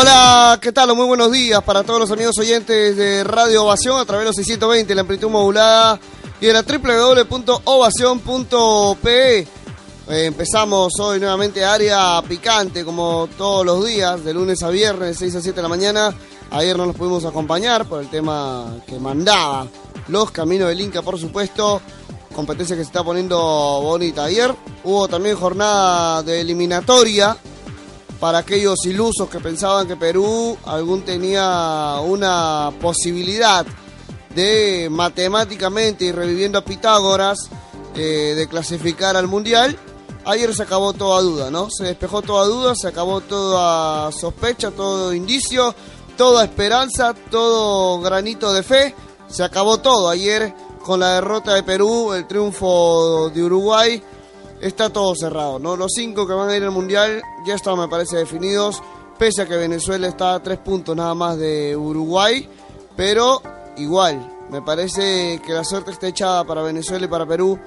Hola, ¿qué tal? Muy buenos días para todos los amigos oyentes de Radio Ovación a través de los 620, la amplitud modulada y de la www.ovación.pe. Eh, empezamos hoy nuevamente área picante como todos los días, de lunes a viernes, de 6 a 7 de la mañana. Ayer no nos pudimos acompañar por el tema que mandaba los caminos del Inca, por supuesto. Competencia que se está poniendo bonita. Ayer hubo también jornada de eliminatoria para aquellos ilusos que pensaban que Perú algún tenía una posibilidad de matemáticamente y reviviendo a Pitágoras eh, de clasificar al Mundial. Ayer se acabó toda duda, ¿no? Se despejó toda duda, se acabó toda sospecha, todo indicio, toda esperanza, todo granito de fe. Se acabó todo ayer con la derrota de Perú, el triunfo de Uruguay está todo cerrado, ¿no? Los cinco que van a ir al Mundial ya están, me parece, definidos, pese a que Venezuela está a tres puntos nada más de Uruguay, pero igual, me parece que la suerte está echada para Venezuela y para Perú,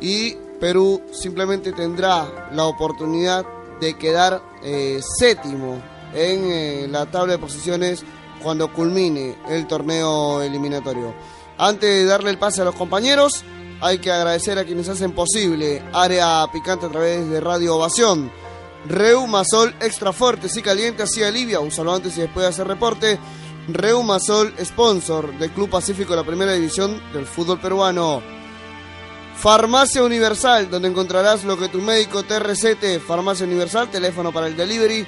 y Perú simplemente tendrá la oportunidad de quedar eh, séptimo en eh, la tabla de posiciones cuando culmine el torneo eliminatorio. Antes de darle el pase a los compañeros, hay que agradecer a quienes hacen posible Área Picante a través de Radio Ovación. Reumasol extra fuerte, sí caliente, así alivia. Úsalo antes y después de hacer reporte. Reumasol, sponsor del Club Pacífico de la Primera División del fútbol peruano. Farmacia Universal, donde encontrarás lo que tu médico te recete. Farmacia Universal, teléfono para el delivery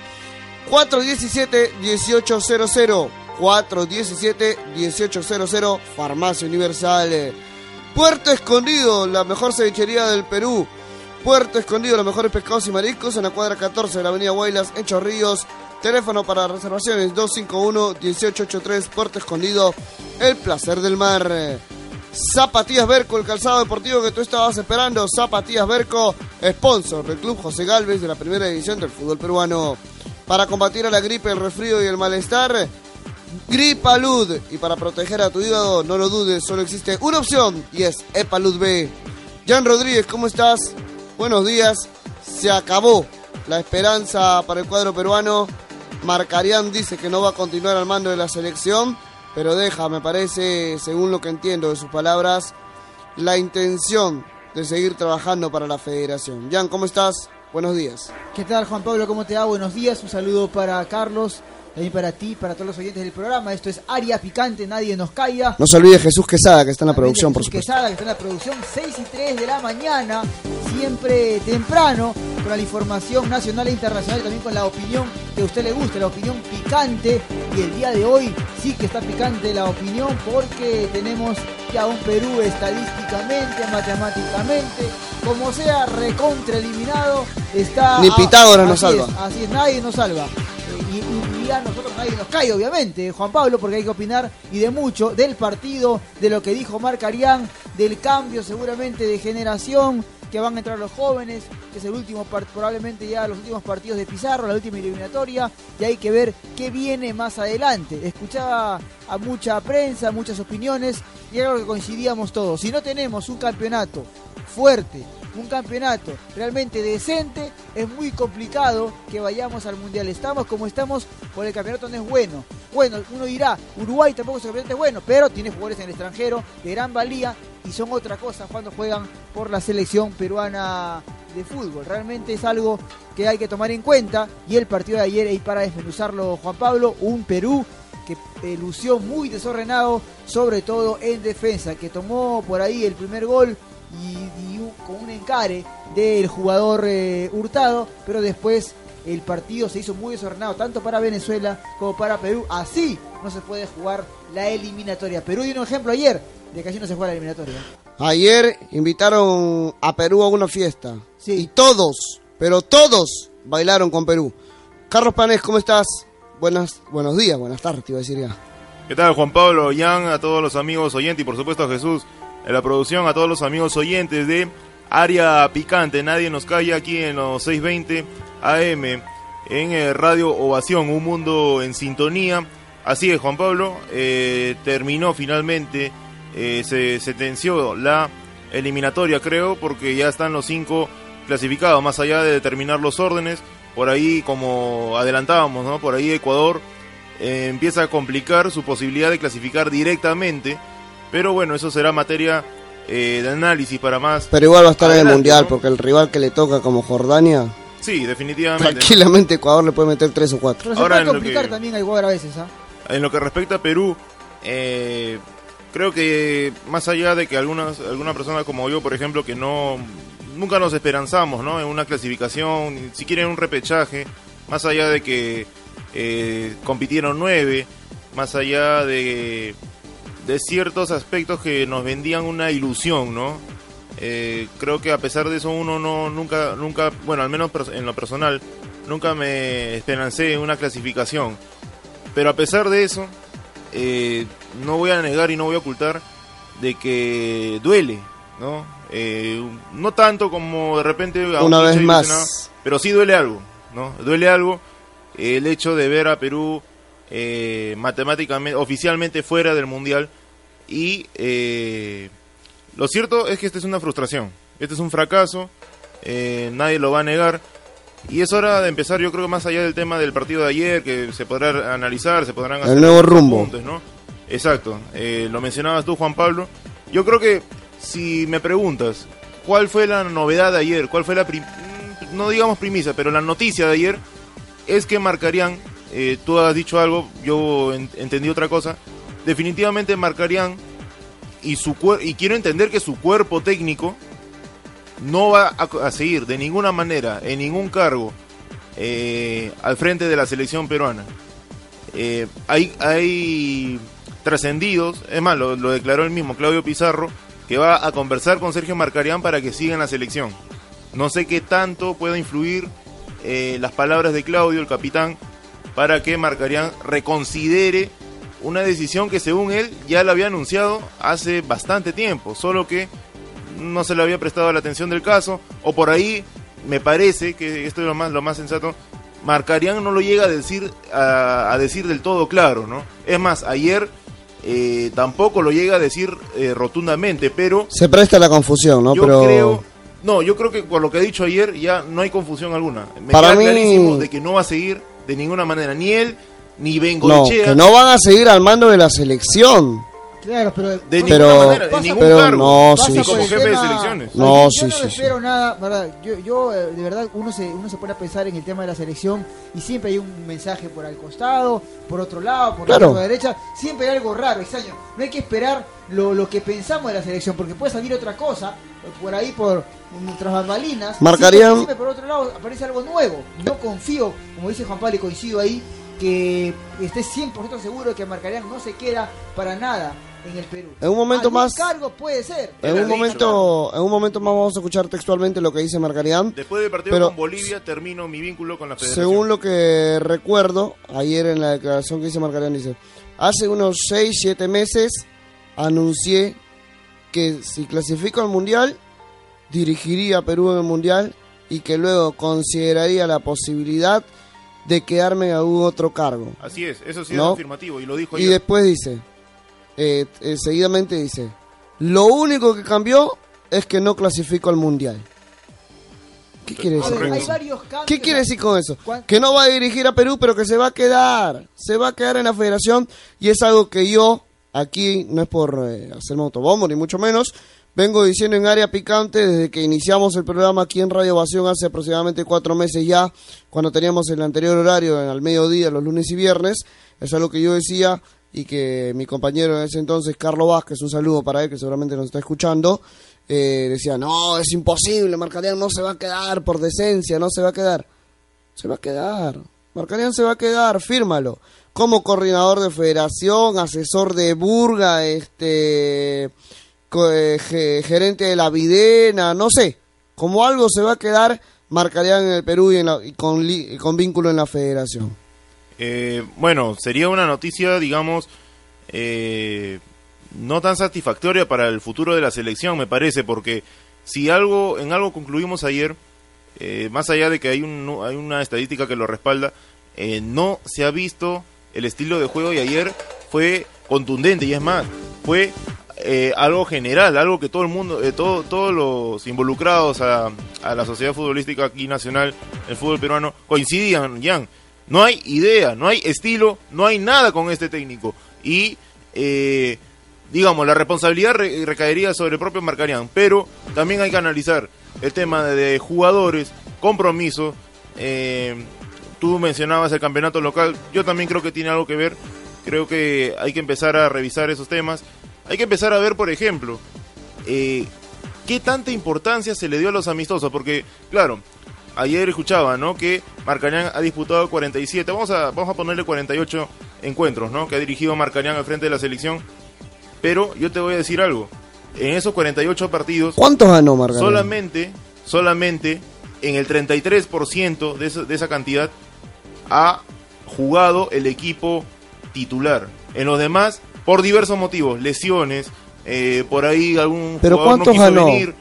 417-1800. 417-1800. Farmacia Universal. Puerto Escondido, la mejor cevichería del Perú. Puerto Escondido, los mejores pescados y mariscos en la cuadra 14 de la avenida Guaylas, en Chorrillos. Teléfono para reservaciones 251-1883, Puerto Escondido, el placer del mar. Zapatías Berco, el calzado deportivo que tú estabas esperando. Zapatías Berco, sponsor del Club José Galvez de la primera división del fútbol peruano. Para combatir a la gripe, el resfrío y el malestar, Gripalud. Y para proteger a tu hígado, no lo dudes, solo existe una opción y es Epalud B. Jan Rodríguez, ¿cómo estás? Buenos días. Se acabó la esperanza para el cuadro peruano. Marcarián dice que no va a continuar al mando de la selección, pero deja, me parece, según lo que entiendo de sus palabras, la intención de seguir trabajando para la federación. Jan, ¿cómo estás? Buenos días. ¿Qué tal, Juan Pablo? ¿Cómo te va? Buenos días. Un saludo para Carlos, también para ti, para todos los oyentes del programa. Esto es Aria Picante, nadie nos caiga. No se olvide Jesús Quesada, que está en la producción, por Jesús supuesto. Quesada, que está en la producción, 6 y 3 de la mañana, siempre temprano, con la información nacional e internacional, también con la opinión que a usted le guste, la opinión picante. Y el día de hoy sí que está picante la opinión, porque tenemos ya un Perú estadísticamente, matemáticamente, como sea, recontra eliminado, está... Ni Pitágoras nos salva. es, así es, nadie nos salva. Y, y- a nosotros nadie nos cae, obviamente, Juan Pablo, porque hay que opinar y de mucho, del partido, de lo que dijo Marc Arián, del cambio seguramente de generación, que van a entrar los jóvenes, que es el último, probablemente ya los últimos partidos de Pizarro, la última eliminatoria, y hay que ver qué viene más adelante. Escuchaba a mucha prensa, muchas opiniones, y era lo que coincidíamos todos. Si no tenemos un campeonato fuerte, un campeonato realmente decente, es muy complicado que vayamos al Mundial. Estamos como estamos, por el campeonato no es bueno. Bueno, uno dirá, Uruguay tampoco es un campeonato bueno, pero tiene jugadores en el extranjero de gran valía y son otra cosa cuando juegan por la selección peruana de fútbol. Realmente es algo que hay que tomar en cuenta y el partido de ayer, y para desmenuzarlo Juan Pablo, un Perú que eh, lució muy desordenado, sobre todo en defensa, que tomó por ahí el primer gol y, y un- con un encare del jugador eh, Hurtado, pero después el partido se hizo muy desordenado, tanto para Venezuela como para Perú. Así no se puede jugar la eliminatoria. Perú dio un ejemplo ayer de que así no se juega la eliminatoria. Ayer invitaron a Perú a una fiesta. Sí. Y todos, pero todos bailaron con Perú. Carlos Panés, ¿cómo estás? Buenas, buenos días, buenas tardes, te iba a decir ya. ¿Qué tal Juan Pablo, Jan, a todos los amigos oyentes y por supuesto a Jesús la producción, a todos los amigos oyentes de Área Picante, nadie nos calla aquí en los 620 AM en eh, Radio Ovación, un mundo en sintonía. Así es Juan Pablo, eh, terminó finalmente, eh, se sentenció la eliminatoria creo, porque ya están los cinco clasificados, más allá de determinar los órdenes, por ahí, como adelantábamos, ¿no? Por ahí Ecuador empieza a complicar su posibilidad de clasificar directamente, pero bueno, eso será materia eh, de análisis para más. Pero igual va a estar en el mundial, ¿no? porque el rival que le toca como Jordania, Sí, definitivamente. tranquilamente Ecuador le puede meter tres o cuatro. Pero se Ahora, puede en lo complicar que- también al jugador a veces, ¿ah? En lo que respecta a Perú, eh, creo que más allá de que algunas alguna persona como yo, por ejemplo, que no nunca nos esperanzamos, ¿no? En una clasificación, ni siquiera en un repechaje, más allá de que eh, compitieron nueve, más allá de de ciertos aspectos que nos vendían una ilusión, ¿no? Eh, creo que a pesar de eso uno no nunca nunca bueno al menos en lo personal nunca me esperancé en una clasificación pero a pesar de eso eh, no voy a negar y no voy a ocultar de que duele no Eh, no tanto como de repente Una vez más. pero sí duele algo no duele algo el hecho de ver a Perú eh, matemáticamente oficialmente fuera del mundial y eh, lo cierto es que esta es una frustración, este es un fracaso, eh, nadie lo va a negar. Y es hora de empezar, yo creo que más allá del tema del partido de ayer, que se podrá analizar, se podrán hacer nuevo algunos rumbo. apuntes, ¿no? Exacto, eh, lo mencionabas tú, Juan Pablo. Yo creo que si me preguntas, ¿cuál fue la novedad de ayer? ¿Cuál fue la, mm, no digamos primicia, pero la noticia de ayer? Es que marcarían, eh, tú has dicho algo, yo en- entendí otra cosa, definitivamente marcarían y su y quiero entender que su cuerpo técnico no va a, seguir de ninguna manera en ningún cargo eh, al frente de la selección peruana. Eh, hay hay trascendidos, es más, lo, declaró el mismo Claudio Pizarro, que va a conversar con Sergio Marcarián para que siga en la selección. No sé qué tanto pueda influir las palabras de Claudio, el capitán, para que Marcarián reconsidere una decisión que según él ya la había anunciado hace bastante tiempo, solo que no se le había prestado la atención del caso, o por ahí me parece que esto es lo más, lo más sensato, Marcarián no lo llega a decir, a, a decir del todo claro, ¿no? Es más, ayer eh, tampoco lo llega a decir eh, rotundamente, pero Se presta la confusión, ¿no? yo Pero creo, no, yo creo que por lo que ha dicho ayer ya no hay confusión alguna. Me Para queda mí- clarísimo de que no va a seguir de ninguna manera, ni él, ni no, Bengoechea. que no van a seguir al mando de la selección. Claro, pero... De ninguna Pero- manera, de ningún pero cargo. no, sí, como el jefe de selecciones. No, yo sí, no sí, me sí. espero nada, ¿verdad? Yo, yo eh, de verdad, uno se, uno se pone a pensar en el tema de la selección y siempre hay un mensaje por al costado, por otro lado, por Claro. la derecha, siempre hay algo raro, extraño. No hay que esperar lo, lo que pensamos de la selección, porque puede salir otra cosa, por ahí por otras bambalinas. Marcarían- Siempre, siempre por otro lado aparece algo nuevo. No confío, como dice Juan Pablo, y coincido ahí, que esté 100% seguro de que Marcarían no se queda para nada en el Perú. En un momento más- cargo puede ser. En un momento, en un momento más vamos a escuchar textualmente lo que dice Marcarián. Después del partido Pero- con Bolivia termino mi vínculo con la federación. Según lo que recuerdo, ayer en la declaración que dice Marcarián dice, hace unos 6, 7 meses anuncié que si clasifico al Mundial, dirigiría a Perú en el Mundial y que luego consideraría la posibilidad de quedarme en algún otro cargo. Así es, eso sí ¿No? es afirmativo y lo dijo Y ayer. después dice, eh, eh, seguidamente dice, lo único que cambió es que no clasifico al Mundial. ¿Qué quiere A decir ver, con hay eso? ¿Qué quiere decir con eso? ¿Cuán- Que no va a dirigir a Perú, pero que se va a quedar. Se va a quedar en la federación y es algo que yo, aquí, no es por eh, hacerme autobombo, ni mucho menos, vengo diciendo en área picante desde que iniciamos el programa aquí en Radio Ovación hace aproximadamente cuatro meses ya, cuando teníamos el anterior horario al mediodía, los lunes y viernes. Es algo que yo decía y que mi compañero en ese entonces, Carlos Vázquez, un saludo para él que seguramente nos está escuchando, eh, decía, no, es imposible, Marcarián no se va a quedar por decencia, no se va a quedar. Se va a quedar. Marcarián se va a quedar, fírmalo. Como coordinador de federación, asesor de Burga, este eh, ge- gerente de la Videna, no sé. Como algo se va a quedar Marcarián en el Perú y, en la- y con, y con vínculo en la federación. Eh, bueno, sería una noticia, digamos, eh, no tan satisfactoria para el futuro de la selección, me parece, porque si algo en algo concluimos ayer, eh, más allá de que hay, un, hay una estadística que lo respalda, eh, no se ha visto el estilo de juego y ayer fue contundente y es más, fue eh, algo general, algo que todo el mundo, todo, todos los involucrados a, a la sociedad futbolística aquí nacional, el fútbol peruano, coincidían, Jan. No hay idea, no hay estilo, no hay nada con este técnico. Y, eh, digamos, la responsabilidad re- recaería sobre el propio Marcarián. Pero también hay que analizar el tema de, de jugadores, compromiso. eh, tú mencionabas el campeonato local. Yo también creo que tiene algo que ver. Creo que hay que empezar a revisar esos temas. Hay que empezar a ver, por ejemplo, eh, qué tanta importancia se le dio a los amistosos. Porque, claro, ayer escuchaba, ¿no? Que Marcañán ha disputado 47, vamos a, vamos a ponerle 48 encuentros, ¿no? Que ha dirigido Marcañán al frente de la selección. Pero yo te voy a decir algo. En esos 48 partidos, ¿Cuántos ganó Margarita? solamente, solamente en el 33% de esa, de esa cantidad ha jugado el equipo titular. En los demás, por diversos motivos, lesiones, eh, por ahí algún ¿Pero jugador no ganó? venir.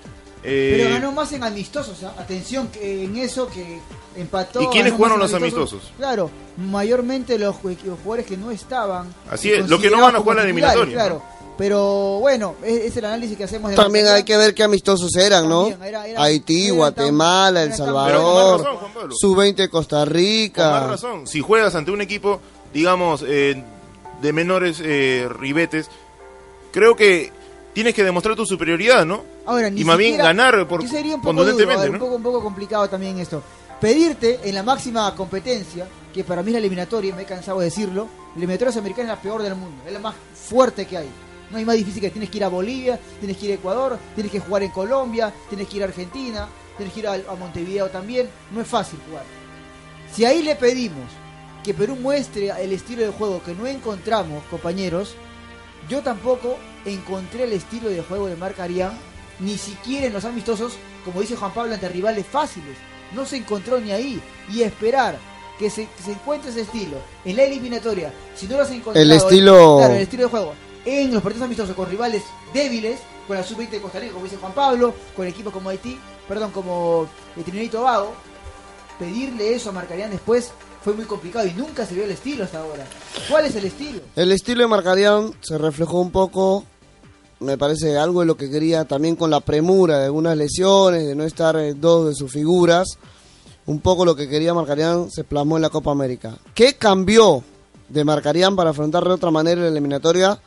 Eh, Pero ganó más en amistosos, ¿ah? atención que en eso que empató. ¿Y quiénes jugaron los amistosos? Claro, mayormente los, ju- los jugadores que no estaban. Así es, los que no van a jugar la eliminatoria, Claro, pero bueno, es, es el análisis que hacemos de También hay que ver qué amistosos eran, ¿no? También, era- era- Haití, Guatemala, El Salvador, razón, Juan Pablo. Sub-20 Costa Con más Rica. razón. Si juegas ante un equipo, digamos, eh, de menores eh, ribetes, creo que tienes que demostrar tu superioridad, ¿no? Ahora, ni y más bien ganar por, sería un poco contundentemente, duro, a ver, ¿no? un, poco, un poco complicado también esto. Pedirte en la máxima competencia, que para mí es la eliminatoria, me he cansado de decirlo, la eliminatoria americana es la peor del mundo, es la más fuerte que hay. No hay más difícil que tienes que ir a Bolivia, tienes que ir a Ecuador, tienes que jugar en Colombia, tienes que ir a Argentina, tienes que ir a, a Montevideo también. No es fácil jugar. Si ahí le pedimos que Perú muestre el estilo de juego que no encontramos, compañeros, yo tampoco encontré el estilo de juego de Marc Arián, ni siquiera en los amistosos, como dice Juan Pablo, ante rivales fáciles. No se encontró ni ahí. Y esperar que se, que se encuentre ese estilo en la eliminatoria, si no lo has encontrado... El estilo- Claro, el estilo de juego. En los partidos amistosos con rivales débiles, con la sub-20 de Costa Rica, como dice Juan Pablo, con equipos como Haití, perdón, como eh, Trinidad y Tobago, pedirle eso a Marcarían después fue muy complicado y nunca se vio el estilo hasta ahora. ¿Cuál es el estilo? El estilo de Marcarián se reflejó un poco, me parece, algo de lo que quería también con la premura de algunas lesiones, de no estar eh, dos de sus figuras. Un poco lo que quería Marcarián se plasmó en la Copa América. ¿Qué cambió de Marcarián para afrontar de otra manera la eliminatoria?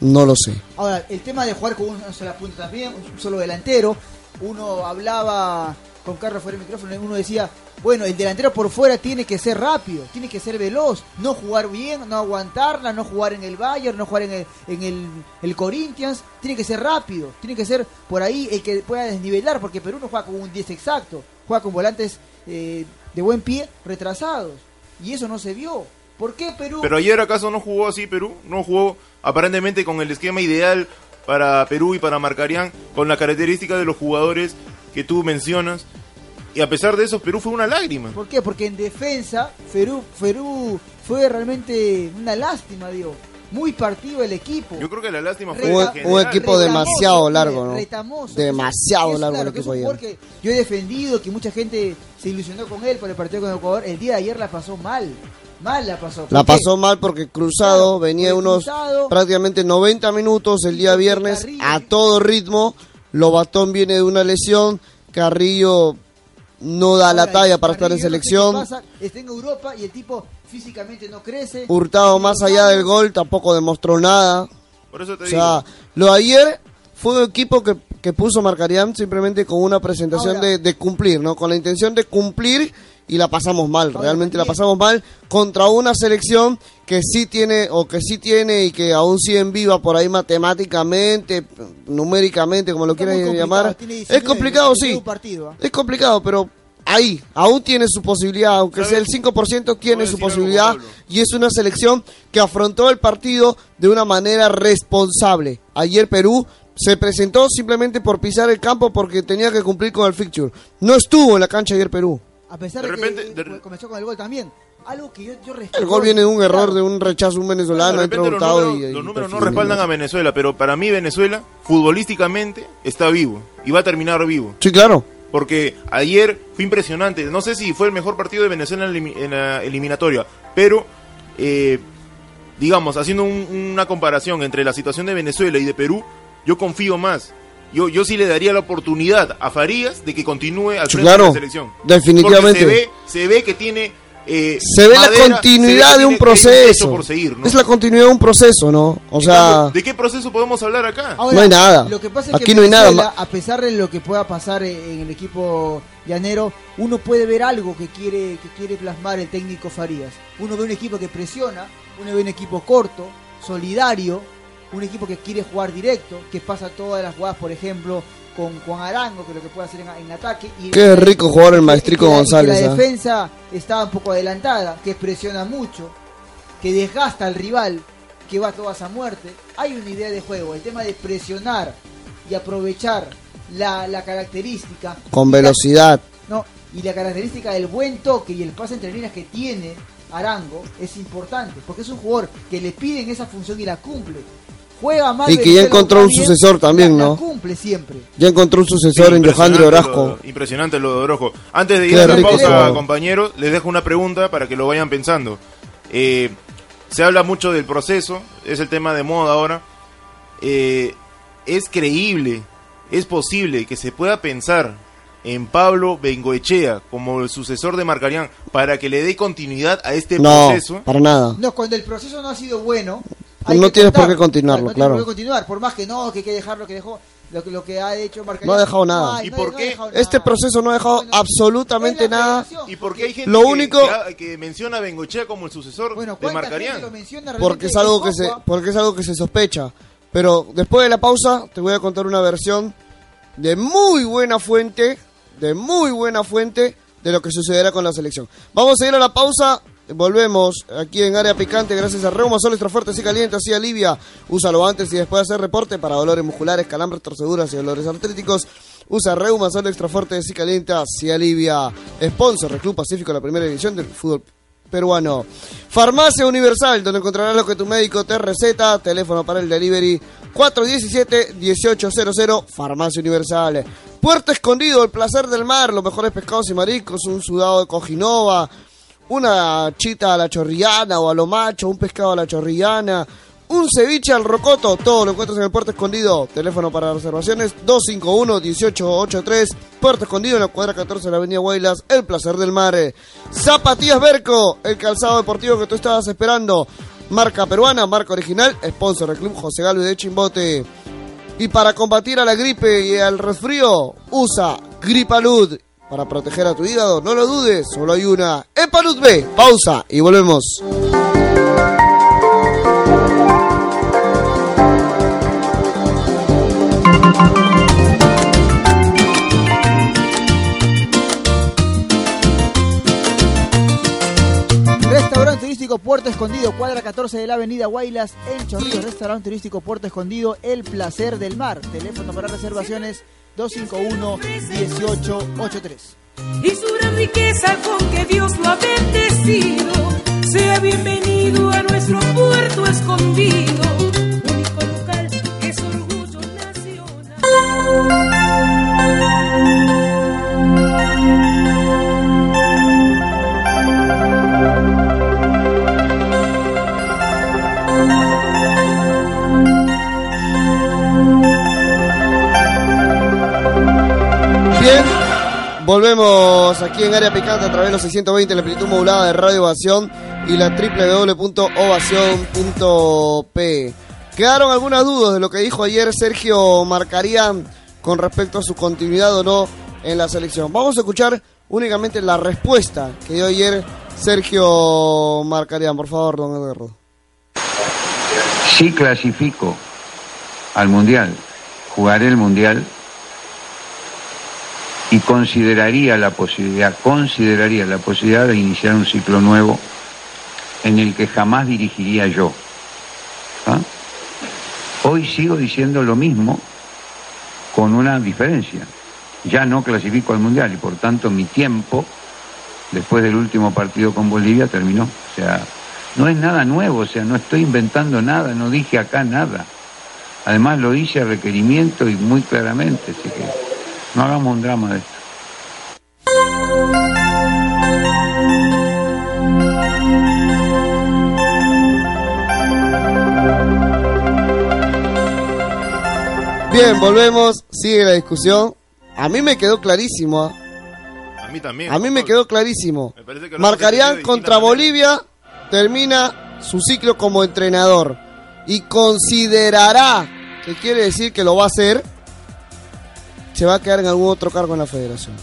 No lo sé. Ahora, el tema de jugar con una sola punta también, un solo delantero. Uno hablaba con Carlos fuera del micrófono, uno decía, bueno, el delantero por fuera tiene que ser rápido, tiene que ser veloz, no jugar bien, no aguantarla, no jugar en el Bayern, no jugar en el, en el, el Corinthians, tiene que ser rápido, tiene que ser por ahí el que pueda desnivelar, porque Perú no juega con un 10 exacto, juega con volantes eh, de buen pie retrasados, y eso no se vio. ¿Por qué Perú? Pero ayer acaso no jugó así Perú, no jugó aparentemente con el esquema ideal para Perú y para Marcarián, con la característica de los jugadores que tú mencionas. Y a pesar de eso, Perú fue una lágrima. ¿Por qué? Porque en defensa, Perú, Perú fue realmente una lástima, digo. Muy partido el equipo. Yo creo que la lástima fue Reta- Un, equipo Retamoso, demasiado largo, ¿no? retamoso. Demasiado Es- largo claro, el equipo ayer. jugador que yo he defendido, que mucha gente se ilusionó con él por el partido con Ecuador. El día de ayer la pasó mal. Mal la pasó. ¿Por La qué? pasó mal porque Cruzado Claro, venía porque unos Cruzado- prácticamente 90 minutos el día porque viernes Carrillo- a todo ritmo. Lobatón viene de una lesión. Carrillo no da la talla para estar en no sé selección. pasa, está en Europa y el tipo físicamente no crece. Hurtado más allá del gol tampoco demostró nada. Por eso te O digo. sea, lo de ayer fue un equipo que, que puso Marcarián simplemente con una presentación Ahora- de, de cumplir, ¿no? Con la intención de cumplir y la pasamos mal, realmente la pasamos mal contra una selección que sí tiene o que sí tiene y que aún sigue en viva por ahí matemáticamente, numéricamente, como lo Está quieran llamar. Es 19, complicado, sí. partido, ¿ah? Es complicado, pero ahí, aún tiene su posibilidad, aunque sea el 5% tiene su posibilidad y es una selección que afrontó el partido de una manera responsable. Ayer Perú se presentó simplemente por pisar el campo porque tenía que cumplir con el fixture. No estuvo en la cancha ayer Perú. A pesar De de, repente- que de- comenzó con el gol también. Algo que yo, yo respeto. El gol viene de un error, de un rechazo un venezolano, de repente los números, y- los y números no respaldan a Venezuela, pero para mí Venezuela, futbolísticamente, está vivo. Y va a terminar vivo. Sí, claro. Porque ayer fue impresionante. No sé si fue el mejor partido de Venezuela en la elimi- en la eliminatoria. Pero, eh, digamos, haciendo un- una comparación entre la situación de Venezuela y de Perú, yo confío más. Yo, yo sí le daría la oportunidad a Farías de que continúe al frente de claro, la selección. definitivamente. Porque se ve, se ve que tiene... eh, Se ve la continuidad ve de un proceso. por seguir, ¿no? Es la continuidad de un proceso, ¿no? O sea, cambio, ¿De qué proceso podemos hablar acá? Ahora, No hay nada. Lo que pasa es Aquí que no hay nada. A pesar de lo que pueda pasar en el equipo llanero, uno puede ver algo que quiere, que quiere plasmar el técnico Farías. Uno ve un equipo que presiona, uno ve un equipo corto, solidario, un equipo que quiere jugar directo, que pasa todas las jugadas, por ejemplo, con Juan Arango, que lo que puede hacer en, en ataque. Y Qué rico jugar el maestrico la- González, que la ¿ah? defensa está un poco adelantada, que presiona mucho, que desgasta al rival, que va todas a muerte. Hay una idea de juego, el tema de presionar y aprovechar la, la característica. con y la- velocidad. no, y la característica del buen toque y el pase entre líneas que tiene Arango es importante, porque es un jugador que le piden esa función y la cumple. Juega mal Y que ya encontró un bien, sucesor también, ¿no? cumple siempre. Ya encontró un sucesor en Johandre Orozco. lo- Impresionante lo de Orozco. Antes de ir Qué a la pausa, compañeros, les dejo una pregunta para que lo vayan pensando. Eh, se habla mucho del proceso, es el tema de moda ahora. Eh, es creíble, es posible que se pueda pensar en Pablo Bengoechea como el sucesor de Marcarián para que le dé continuidad a este No, proceso. para nada. No, cuando el proceso no ha sido bueno. No que tienes por tratar. qué continuarlo, no tienes claro. por qué continuar, por más que no, que hay que dejar lo que dejó, lo que, lo que ha hecho Marcarián. No ha dejado nada. hay- ¿Y no por no qué? dejado Este proceso no ha dejado Bueno, absolutamente nada. ¿Y por qué hay gente Lo que- único- que, que menciona a Bengoechea como el sucesor Bueno, de ¿cuánta gente Marcarián? Porque es algo que se, porque es algo que se sospecha. Pero después de la pausa te voy a contar una versión de muy buena fuente, de muy buena fuente de lo que sucederá con la selección. Vamos a ir a la pausa. Volvemos aquí en área picante gracias a Reuma Sol Extra Fuerte, así caliente, así alivia. Úsalo antes y después de hacer reporte para dolores musculares, calambres, torceduras y dolores artríticos. Usa Reuma Sol Extra Fuerte, así caliente, así alivia. Sponsor, Club Pacífico, la primera división del fútbol peruano. Farmacia Universal, donde encontrarás lo que tu médico te receta. Teléfono para el delivery 417-1800. Farmacia Universal. Puerto Escondido, el placer del mar, los mejores pescados y mariscos, un sudado de cojinova, una chita a la chorrillana o a lo macho, un pescado a la chorrillana, un ceviche al rocoto, todo lo encuentras en el Puerto Escondido. Teléfono para reservaciones 251-1883. Puerto Escondido en la cuadra 14 de la Avenida Guaylas, el placer del mar. Zapatillas Berco, el calzado deportivo que tú estabas esperando. Marca peruana, marca original, sponsor del club José Galo de Chimbote. Y para combatir a la gripe y al resfrío, usa Gripalud. Para proteger a tu hígado, no lo dudes, solo hay una. Epalud B. Pausa y volvemos. Restaurante turístico Puerto Escondido, cuadra 14 de la avenida Guaylas, en Chorrillos. Restaurante turístico Puerto Escondido, El Placer del Mar. Teléfono para reservaciones 251-1883. y su gran riqueza con que Dios lo ha bendecido. Sea bienvenido a nuestro puerto escondido, volvemos aquí en área picante a través de los 620, la amplitud modulada de Radio Ovación y la www.ovación.p. Quedaron algunas dudas de lo que dijo ayer Sergio Marcarían con respecto a su continuidad o no en la selección. Vamos a escuchar únicamente la respuesta que dio ayer Sergio Marcarían. Por favor, don Eduardo. Si clasifico al Mundial, jugaré el Mundial y consideraría la posibilidad, consideraría la posibilidad de iniciar un ciclo nuevo en el que jamás dirigiría yo. ¿Ah? Hoy sigo diciendo lo mismo con una diferencia. Ya no clasifico al Mundial y por tanto mi tiempo, después del último partido con Bolivia, terminó. O sea, no es nada nuevo, o sea, no estoy inventando nada, no dije acá nada. Además lo hice a requerimiento y muy claramente, así que no hagamos un drama de esto. Bien, volvemos, sigue la discusión. A mí me quedó clarísimo. ¿ah? A mí también. A mí me quedó clarísimo. Me Marcarían contra Bolivia, termina su ciclo como entrenador y considerará, que quiere decir que lo va a hacer, se va a quedar en algún otro cargo en la federación.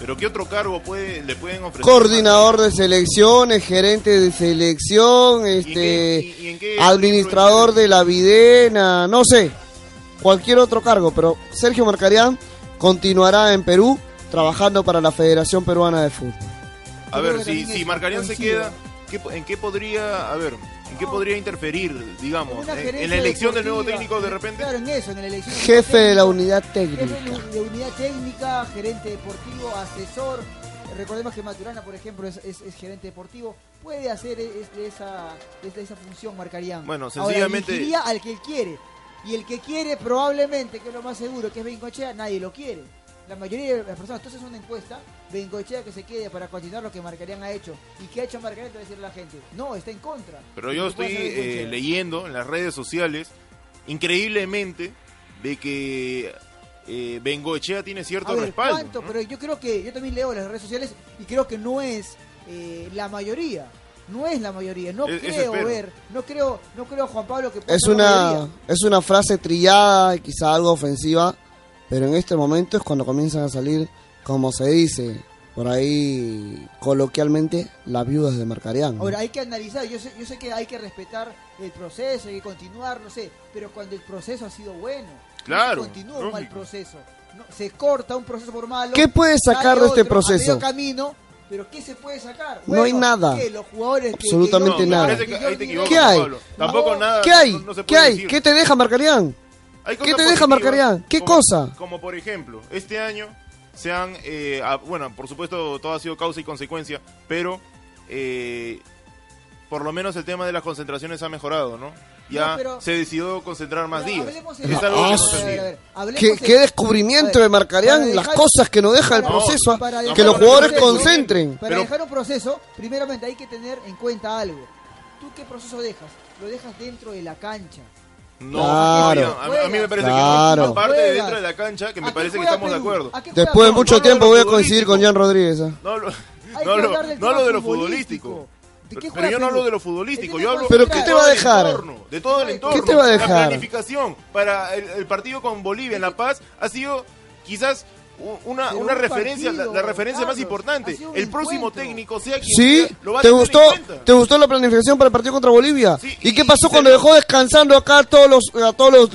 Pero ¿qué otro cargo puede, le pueden ofrecer? Coordinador de selecciones, gerente de selección, ¿Y en este, qué- y- y en qué administrador de la videna, no sé, cualquier otro cargo, pero Sergio Marcarián continuará en Perú trabajando para la Federación Peruana de Fútbol. A ver, si, si Marcarián se queda, ¿qué ¿en qué podría, a ver, en qué podría interferir, digamos, en, la elección del nuevo técnico de repente? Claro, en eso, en la elección. Jefe de la unidad Jefe técnica. de- de unidad técnica, gerente deportivo, asesor. Recordemos que Maturana, por ejemplo, es, es- es gerente deportivo. Puede hacer es- de esa, es de esa función, Marcarían. Bueno, Ahora, sencillamente- elegiría al que él quiere. Y el que quiere, probablemente, que es lo más seguro, que es Bengochea, nadie lo quiere. La mayoría de las personas, entonces es una encuesta, Bengochea que se quede para continuar lo que Marcarían ha hecho. ¿Y qué ha hecho Marcarían? Te va a decir la gente. No, está en contra. Pero yo estoy eh, leyendo en las redes sociales, increíblemente, de que eh, Bengoechea tiene cierto A ver, respaldo. ¿cuánto? ¿no? Pero yo creo que, yo también leo las redes sociales y creo que no es eh, la mayoría. No es la mayoría. No Es- eso creo ver, no creo, no creo Juan Pablo que pueda Es una, es una frase trillada y quizá algo ofensiva, pero en este momento es cuando comienzan a salir, como se dice por ahí coloquialmente, las viudas de Marcarián. Ahora hay que analizar, yo sé, yo sé que hay que respetar el proceso, hay que continuar, no sé, pero cuando el proceso ha sido bueno, Claro, continúa un mal proceso, no, se corta un proceso por malo. ¿Qué puedes sacar de este otro proceso? camino, pero ¿qué se puede sacar? No hay nada. ¿qué? Los jugadores que- que Absolutamente no- nada. parece que ahí te equivocas, ¿Qué hay? Pablo. Tampoco No. nada. ¿Qué hay? no- no se ¿Qué hay? decir. ¿Qué te deja Marcarián? Hay ¿Qué te deja Marcarián? ¿Qué como- cosa? Como por ejemplo, este año se han, eh, ah, bueno, por supuesto todo ha sido causa y consecuencia, pero eh, por lo menos el tema de las concentraciones ha mejorado, ¿no? Ya No, pero- se decidió concentrar más días. ¿Qué, en- qué descubrimiento de Marcarián? Las cosas que nos deja el proceso, para que los jugadores proceso- concentren. Para Pero- dejar un proceso, primeramente hay que tener en cuenta algo. ¿Tú qué proceso dejas? Lo dejas dentro de la cancha. No, Claro. a, mí- a mí me parece Claro. que no. Aparte de dentro de la cancha, que ¿A me qué parece que estamos de acuerdo. ¿A qué Después de mucho no, tiempo voy a coincidir con. Jan Rodríguez. ¿ah? No hablo, Hay no hablo de lo futbolístico. ¿De qué Pero yo no hablo de lo futbolístico, yo hablo ¿Pero qué te va a dejar? entorno, de todo el ¿Qué entorno. te va a La dejar? planificación para el, el partido con Bolivia en La Paz ha sido quizás una, una un referencia, partido, la, la referencia más importante. El próximo encuentro. técnico, sea quien ¿Sí? sea, lo va a ¿Te tener gustó, en. ¿Te gustó la planificación para el partido contra Bolivia? Sí, ¿Y y- qué pasó cuando dejó descansando acá a todos los, a todos los,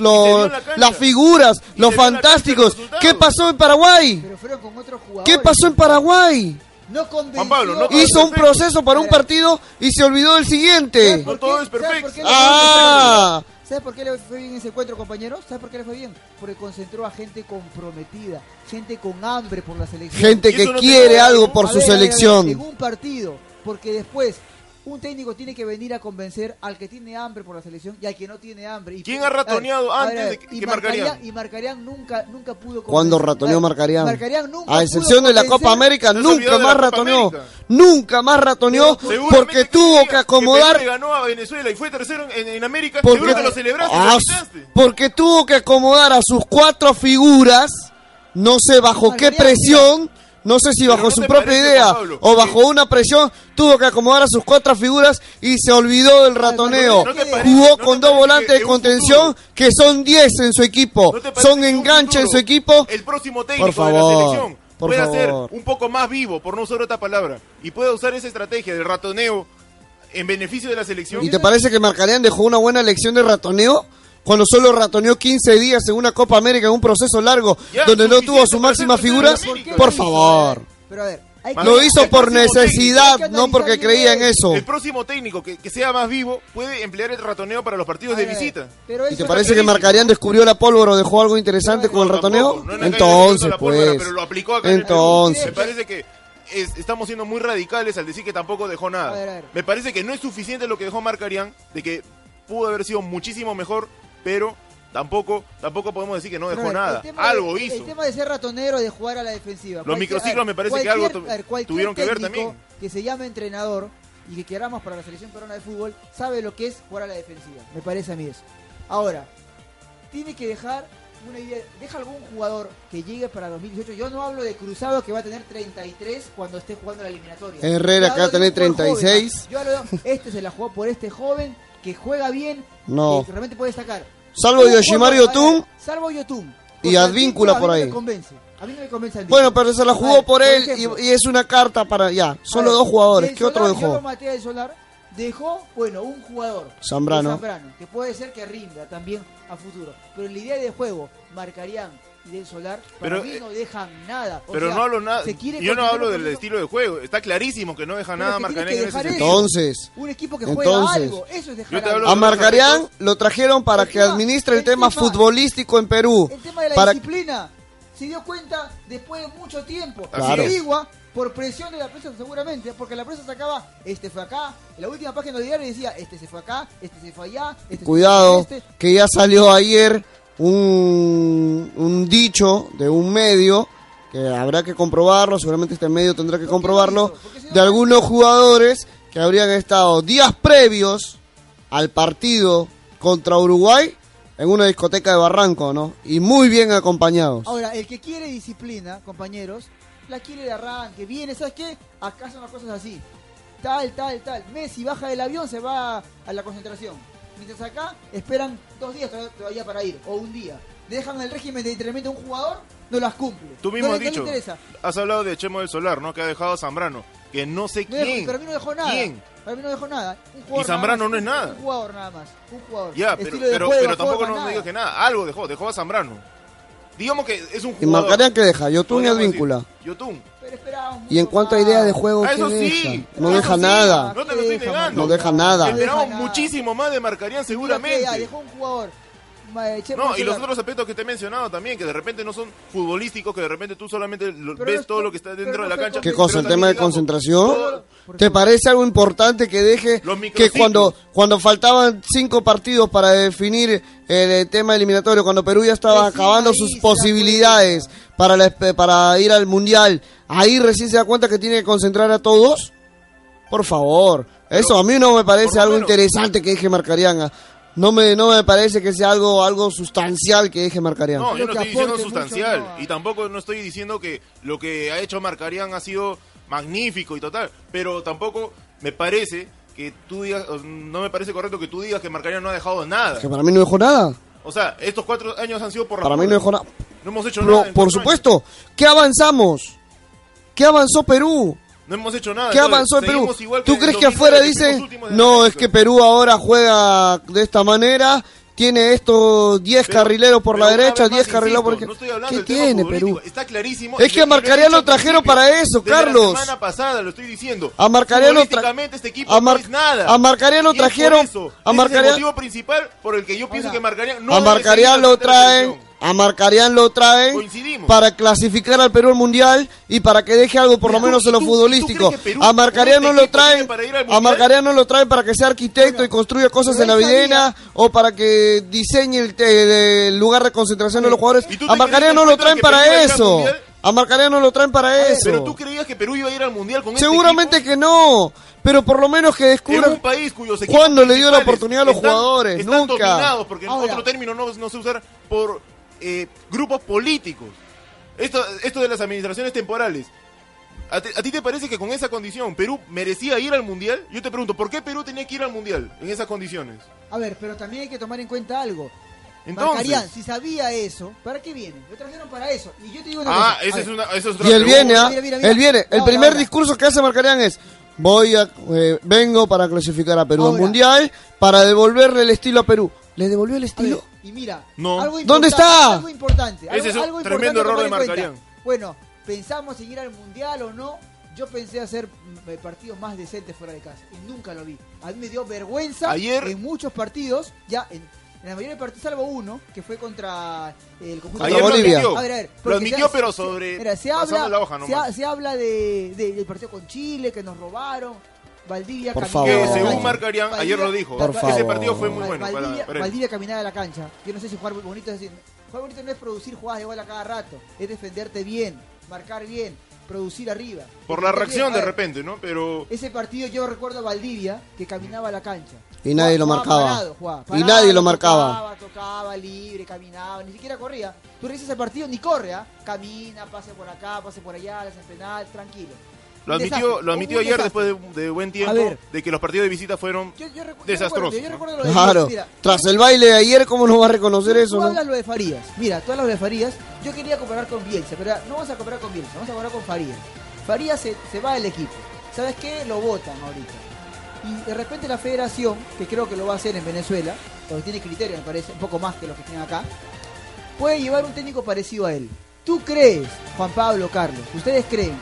la las figuras, Y los cancha fantásticos? ¿Qué pasó en Paraguay? Pero fueron con otros jugadores. ¿Qué pasó en Paraguay? No. Juan Pablo, no todo Hizo un proceso para un partido y se olvidó del siguiente. ¿Sabes por No todo es perfecto. ¿Sabes por qué le Ah. ¿Sabes por qué le fue bien ese encuentro, compañeros? ¿Sabes por qué le fue bien? Porque concentró a gente comprometida, gente con hambre por la selección. Gente que no quiere algo por A su a ver, selección. En un partido, porque después un técnico tiene que venir a convencer al que tiene hambre por la selección y al que no tiene hambre. Y ¿Quién ha ratoneado a ver, antes a de que- y que Marcarián? Y Marcarián nunca, nunca pudo Cuando convencer- ratoneó a ver, Marcarián. Marcarián nunca A pudo excepción de la Copa América, nunca más ratoneó. América. Nunca más ratoneó porque que tuvo que acomodar le ganó a Venezuela y fue tercero en, en América. Porque- Seguro que lo celebraste. Ah, lo porque tuvo que acomodar a sus cuatro figuras, no sé bajo qué presión, no sé si bajo ¿no su propia parece, idea Pablo, o bajo una presión, tuvo que acomodar a sus cuatro figuras y se olvidó del ratoneo. ¿No parece- Jugó con dos volantes de contención que son 10 en su equipo, ¿No te parece son enganche en su equipo. El próximo técnico Por de la selección por pueda favor. ser un poco más vivo, por no usar otra palabra, y pueda usar esa estrategia del ratoneo en beneficio de la selección. ¿Y te parece que Marcarián dejó una buena lección de ratoneo? Cuando solo ratoneó 15 días en una Copa América en un proceso largo Ya, donde no tuvo sus para máximas ser figuras, tercero de América. por favor. Pero a ver, hay que- Lo El hizo por próximo necesidad, técnico. no porque creía en eso. El próximo técnico que, que sea más vivo puede emplear el ratoneo para los partidos de visita. pero ¿Y te parece que. Marcarián descubrió la pólvora o dejó algo interesante con el ratoneo? tampoco, no Entonces, de la pólvora, pues. pero lo aplicó acá en el Perú. Entonces. Me parece que es- estamos siendo muy radicales al decir que tampoco dejó nada. A ver, a ver. Me parece que no es suficiente lo que dejó Marcarián, de que pudo haber sido muchísimo mejor, pero tampoco tampoco podemos decir que no dejó nada. tema de- Algo hizo. El tema de ser ratonero, de jugar a la defensiva. Los microciclos ver, me parece que algo ver, tuvieron que ver también. Que se llame entrenador y que queramos para la selección peruana de fútbol, sabe lo que es jugar a la defensiva. Me parece a mí eso. Ahora, tiene que dejar una idea, deja algún jugador que llegue para 2018. Yo no hablo de Cruzado que va a tener 33 cuando esté jugando la eliminatoria. Herrera, que va a tener un buen joven, 36. Yo hablo de, este se la jugó por este joven que juega bien, No. que realmente puede destacar. Salvo Yoshimar Yotun. Salvo Yotun. Y Advíncula por ahí. Convence. A mí no me convence Advíncula. Bueno, pero se la jugó ver, por él y, y es una carta para ya. Solo ver, dos jugadores. ¿Qué otro dejó? maté del Solar. Dejó, bueno, un jugador. Zambrano. Zambrano, que puede ser que rinda también a futuro. Pero la idea de juego, marcarían del Solar, para Pero, mí eh, no dejan nada. O Pero sea, no hablo nada. se quiere Yo no hablo del estilo de juego. Está clarísimo que no deja nada dejar sentido. Entonces, Un equipo que juega Entonces, algo, eso es dejar yo te algo. hablo a Marcarián lo trajeron para El que tema- administre el el tema tema- futbolístico en Perú. El tema de la Para disciplina se dio cuenta después de mucho tiempo. Claro. Se averigua por presión de la prensa seguramente, porque la prensa sacaba, este fue acá, en la última página del diario decía, este se fue acá, este se fue allá, este se Cuidado, fue este. que ya salió ayer un, un dicho de un medio que habrá que comprobarlo, seguramente este medio tendrá que ¿Por qué comprobarlo, de algunos jugadores que habrían estado días previos al partido contra Uruguay en una discoteca de Barranco, ¿no? Y muy bien acompañados. Ahora, el que quiere disciplina, compañeros, la quiere de arranque, viene, ¿sabes qué? Acá son las cosas así. Tal, tal, tal. Messi baja del avión, se va a la concentración. Mientras acá esperan dos días todavía- para ir, o un día. Dejan el régimen de entrenamiento a un jugador, no las cumple. Tú mismo no, has le- no dicho. interesa. Has hablado de Chemo del Solar, ¿no? Que ha dejado a Zambrano. Que no sé No dejó- quién. pero a mí no dejó nada. ¿Quién? Para mí no dejó nada. Un jugador Y Zambrano no es nada. Un jugador nada más. Un jugador. Ya, pero, pero, juego, pero tampoco forma, no, no digo que nada. Algo dejó. Dejó a Zambrano. Digamos que es un Y jugador. Marcarían que deja, Yotun y. Advíncula. Yotun. Y en cuanto a más. idea de juego, Ah, ¿qué eso sí? No eso deja sí. nada. No te lo estoy Deja, negando. No deja nada. Esperamos muchísimo más de Marcarían seguramente. dejó un jugador. Eh, No, y los otros aspectos que te he mencionado también, que de repente no son futbolísticos, que de repente tú solamente lo- ves todo lo que está dentro no de la cancha. ¿Qué cosa? ¿El tema de concentración? todo- ¿Te parece algo importante que deje que cuando cuando faltaban cinco partidos para definir el, eh, tema eliminatorio, cuando Perú ya estaba acabando ahí sus posibilidades para la para ir al mundial, ahí recién se da cuenta que tiene que concentrar a todos? Por favor, eso a mí no me parece algo menos- interesante que deje Marcarianga. No me no me parece que sea algo algo sustancial que deje Marcarianga. No, yo no que estoy diciendo mucho, sustancial. ¿no? Y tampoco no estoy diciendo que lo que ha hecho Marcarían ha sido magnífico y total. Pero tampoco me parece que tú digas, no me parece correcto que tú digas que Marcarían no ha dejado nada. Que para mí no dejó nada. O sea, estos cuatro años han sido por la Para mí no dejó nada. No hemos hecho Pero, nada. por supuesto, ¿qué avanzamos? ¿Qué avanzó Perú? No hemos hecho nada. ¿Qué avanzó el Perú? ¿Tú en crees que 2009, afuera de no, América"? es que Perú ahora juega de esta manera, tiene estos 10 Pero- carrileros por la derecha, vez 10 más, carrileros por No estoy hablando ¿Qué tiene Perú? Está clarísimo. Es que lo- y lo trajeron para eso, Carlos. La semana pasada lo estoy diciendo. A Marcarían lo este equipo a no es nada. a Marcarían lo trajeron- a Marcarían- el motivo principal por el que yo pienso que Marcarían no a seguir lo traen. A Marcarían lo traen Coincidimos. para clasificar al Perú al mundial y para que deje algo por lo menos ¿y en lo futbolístico. A Marcarían con no este lo traen, a lo traen para que sea arquitecto y construya cosas pero en la videna o para que diseñe el, lugar de concentración de los jugadores. ¿Y tú A te Marcarían crees no que lo traen para eso. A Marcarían no lo traen para eso. Pero tú creías que Perú iba a ir al mundial con este Seguramente que no, pero por lo menos que descubran un país cuyos equipos ¿Cuándo le dio la oportunidad a los están- jugadores? Están Nunca. dominados, porque Ahora. otro término no, no se usa por eh, grupos políticos. Esto, esto de las administraciones temporales. ¿A, ti- a ti te parece que con esa condición Perú merecía ir al mundial? Yo te pregunto, ¿por qué Perú tenía que ir al mundial en esas condiciones? A ver, pero también hay que tomar en cuenta algo. Entonces, Marcarían, si sabía eso, ¿para qué viene? Lo trajeron para eso. Y yo te digo una ah, cosa. esa es una, esa es otra Y él pregunta. viene, ¿ah? Mira, mira, mira. Él viene. El Ahora, primer ahora. discurso que hace Marcarían es: Voy a, eh, vengo para clasificar a Perú al mundial para devolverle el estilo a Perú. ¿Le devolvió el ver, estilo? y mira, No. algo ¿Dónde está? Algo importante. Ese algo- es un algo tremendo importante error de. Marcarían. Bueno, pensamos en ir al mundial o no. Yo pensé hacer mm, eh, partidos más decentes fuera de casa y nunca lo vi. A mí me dio vergüenza Ayer- en muchos partidos, ya en, en la mayoría de partidos, salvo uno, que fue contra el conjunto Ayer de lo Bolivia. admitió. A ver, a ver, Lo admitió, se- pero se- sobre- mira, se habla, la hoja se, ha- se habla de, de- del partido con Chile, que nos robaron. Valdivia Por caminaba favor. a la Que según cancha. Marcarían, ayer lo dijo, Por ese favor. partido fue muy bueno para- Valdivia, para. Valdivia caminaba a la cancha. Yo no sé si jugar bonito es decir, jugar bonito no es producir jugadas de gol a cada rato, es defenderte bien, marcar bien. producir arriba. Por la reacción de repente, ¿no? Pero Ese partido yo recuerdo a Valdivia que caminaba a la cancha. Y nadie lo marcaba. parado, jugaba Y nadie lo marcaba. Tocaba, tocaba, libre, caminaba, ni siquiera corría. Tú revisas el partido, ni corre, ¿ah? Camina, pase por acá, pase por allá, le hacen penal, tranquilo. Lo admitió, lo admitió ayer desastre. después de, de buen tiempo A ver. de que los partidos de visita fueron Yo, yo recu- yo Desastroso, recuerdo, yo ¿no? recuerdo lo de Claro. Mira, Tras el baile de ayer, ¿cómo no va a reconocer Tú eso, no? hablas lo de Farías. Mira, tú hablas lo de Farías. Yo quería comparar con Bielsa, pero no vamos a comparar con Bielsa, vamos a comparar con Farías. Farías se, se va del equipo. ¿Sabes qué? Lo votan ahorita. Y de repente la federación, que creo que lo va a hacer en Venezuela, porque tiene criterio, me parece, un poco más que los que tienen acá, puede llevar un técnico parecido a él. ¿Tú crees, Juan Pablo, Carlos, ustedes creen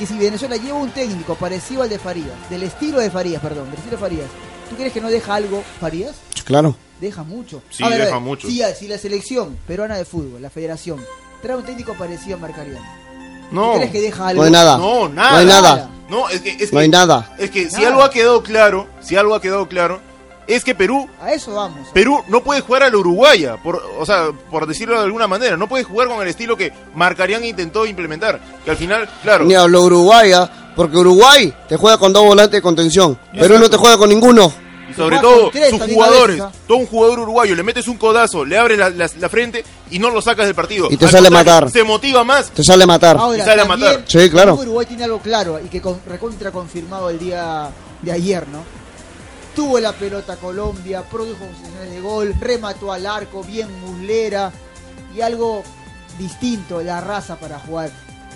que si Venezuela lleva un técnico parecido al de Farías, del estilo de Farías, perdón, del estilo de Farías, ¿tú crees que no deja algo Farías? Claro. Deja mucho. Sí, A ver, a deja ver, mucho. Si, si la selección peruana de fútbol, la federación, trae un técnico parecido a Marcariano, No, ¿tú crees que deja algo? No hay nada. no, No nada. hay nada. No, es que, es No hay que- nada. Es que si Nada. algo ha quedado claro, si algo ha quedado claro, es que Perú, A eso vamos. Perú no puede jugar a la Uruguaya, por, o sea, por decirlo de alguna manera, no puede jugar con el estilo que Marcarián intentó implementar, que al final, claro, Ni hablo Uruguaya, porque Uruguay te juega con dos volantes de contención. Perú no te juega con ninguno. y sobre todo tres sus jugadores, todo un jugador uruguayo, le metes un codazo, le abres la, la- la frente y no lo sacas del partido. Y te Al sale a matar. Se motiva más. Te sale a matar. Ahora, y sale a matar. Sí, claro. Uruguay tiene algo claro y que con, recontra confirmado el día de ayer, ¿no? Tuvo la pelota Colombia, produjo posiciones de gol, remató al arco, bien muslera y algo distinto, la raza para jugar.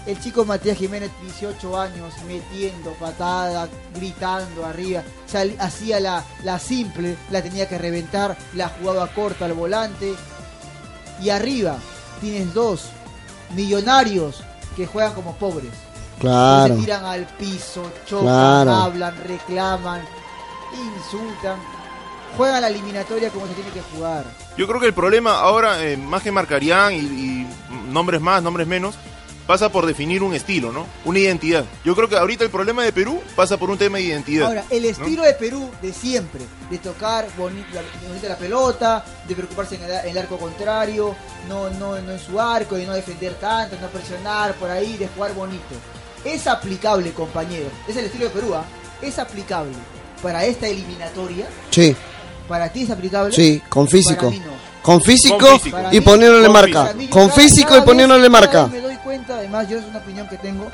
El chico Matías Jiménez, 18 años, metiendo patadas, gritando arriba, hacía la, la simple, la tenía que reventar, la jugaba corta al volante. Y arriba tienes dos millonarios que juegan como pobres. Claro. Se tiran al piso, chocan, Claro. hablan, reclaman, insultan. Juegan la eliminatoria como se tiene que jugar. Yo creo que el problema ahora, eh, más que Marcarián y, y nombres más, nombres menos, pasa por definir un estilo, ¿no? Una identidad. Yo creo que ahorita el problema de Perú pasa por un tema de identidad. Ahora, el estilo de Perú de siempre, de tocar bonita la, bonita la pelota, de preocuparse en el, arco contrario, no, no, no en su arco, de no defender tanto, no presionar por ahí, de jugar bonito. Es aplicable, compañero. Es el estilo de Perú, ¿ah? Es aplicable para esta eliminatoria. Sí, Para ti es aplicable. sí, con físico. Para mí no. Con físico, Con físico. Y poniéndole marca. Mí, yo Con físico y poniéndole marca. me doy cuenta, además, yo es una opinión que tengo.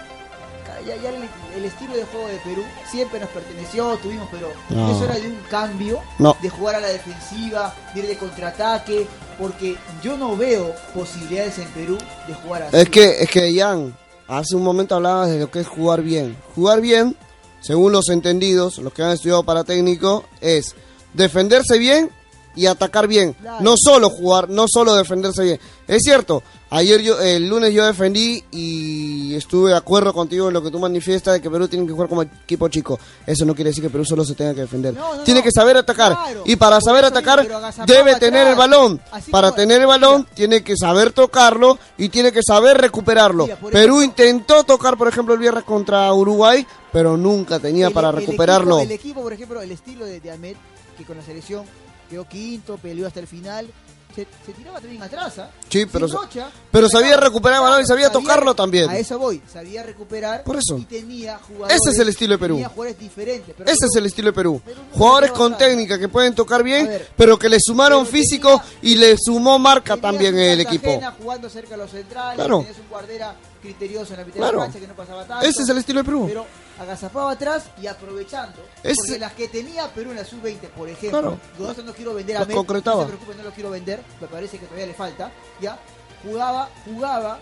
Ya, ya el, el estilo de juego de Perú siempre nos perteneció, tuvimos, pero No. es hora de un cambio, No. de jugar a la defensiva, de ir de contraataque, porque yo no veo posibilidades en Perú de jugar así. Es que, es que, Jan, hace un momento hablabas de lo que es jugar bien. Jugar bien, según los entendidos, los que han estudiado para técnico, es defenderse bien y atacar bien. No solo jugar, no solo defenderse bien. Es cierto, ayer yo, el lunes yo defendí y estuve de acuerdo contigo en lo que tú manifiestas de que Perú tiene que jugar como equipo chico. Eso no quiere decir que Perú solo se tenga que defender. No, no, tiene no. que saber atacar. Claro. Y para saber atacar, debe tener el balón. Así Para como- tener el balón, Mira. tiene que saber tocarlo y tiene que saber recuperarlo. Mira, Perú ejemplo- intentó tocar, por ejemplo, el viernes contra Uruguay, pero nunca tenía El- para el recuperarlo. equipo- el equipo, por ejemplo, el estilo de, de Ahmed, que con la selección quedó quinto, peleó hasta el final, se, se tiraba también atrás, ¿ah? Sí, pero Sin rocha, pero sabía recuperar el balón y sabía tocarlo también. A eso voy, sabía recuperar Por eso. y tenía jugadores. Ese es el estilo de Perú. Tenía jugadores diferentes. pero Ese es el estilo de Perú. Perú no Jugadores con técnica que pueden tocar bien, ver, pero que le sumaron físico tenía- y le sumó marca también el equipo. Jugando cerca de los centrales, Claro. tenías un guardera criterioso en la mitad Claro. de la cancha que no pasaba tanto. Ese es el estilo de Perú. Pero agazapaba atrás y aprovechando. Porque las que tenía Perú en la sub-20, por ejemplo, Claro. no quiero vender a concretaba. no se preocupen, no lo quiero vender, me parece que todavía le falta, ya, jugaba, jugaba,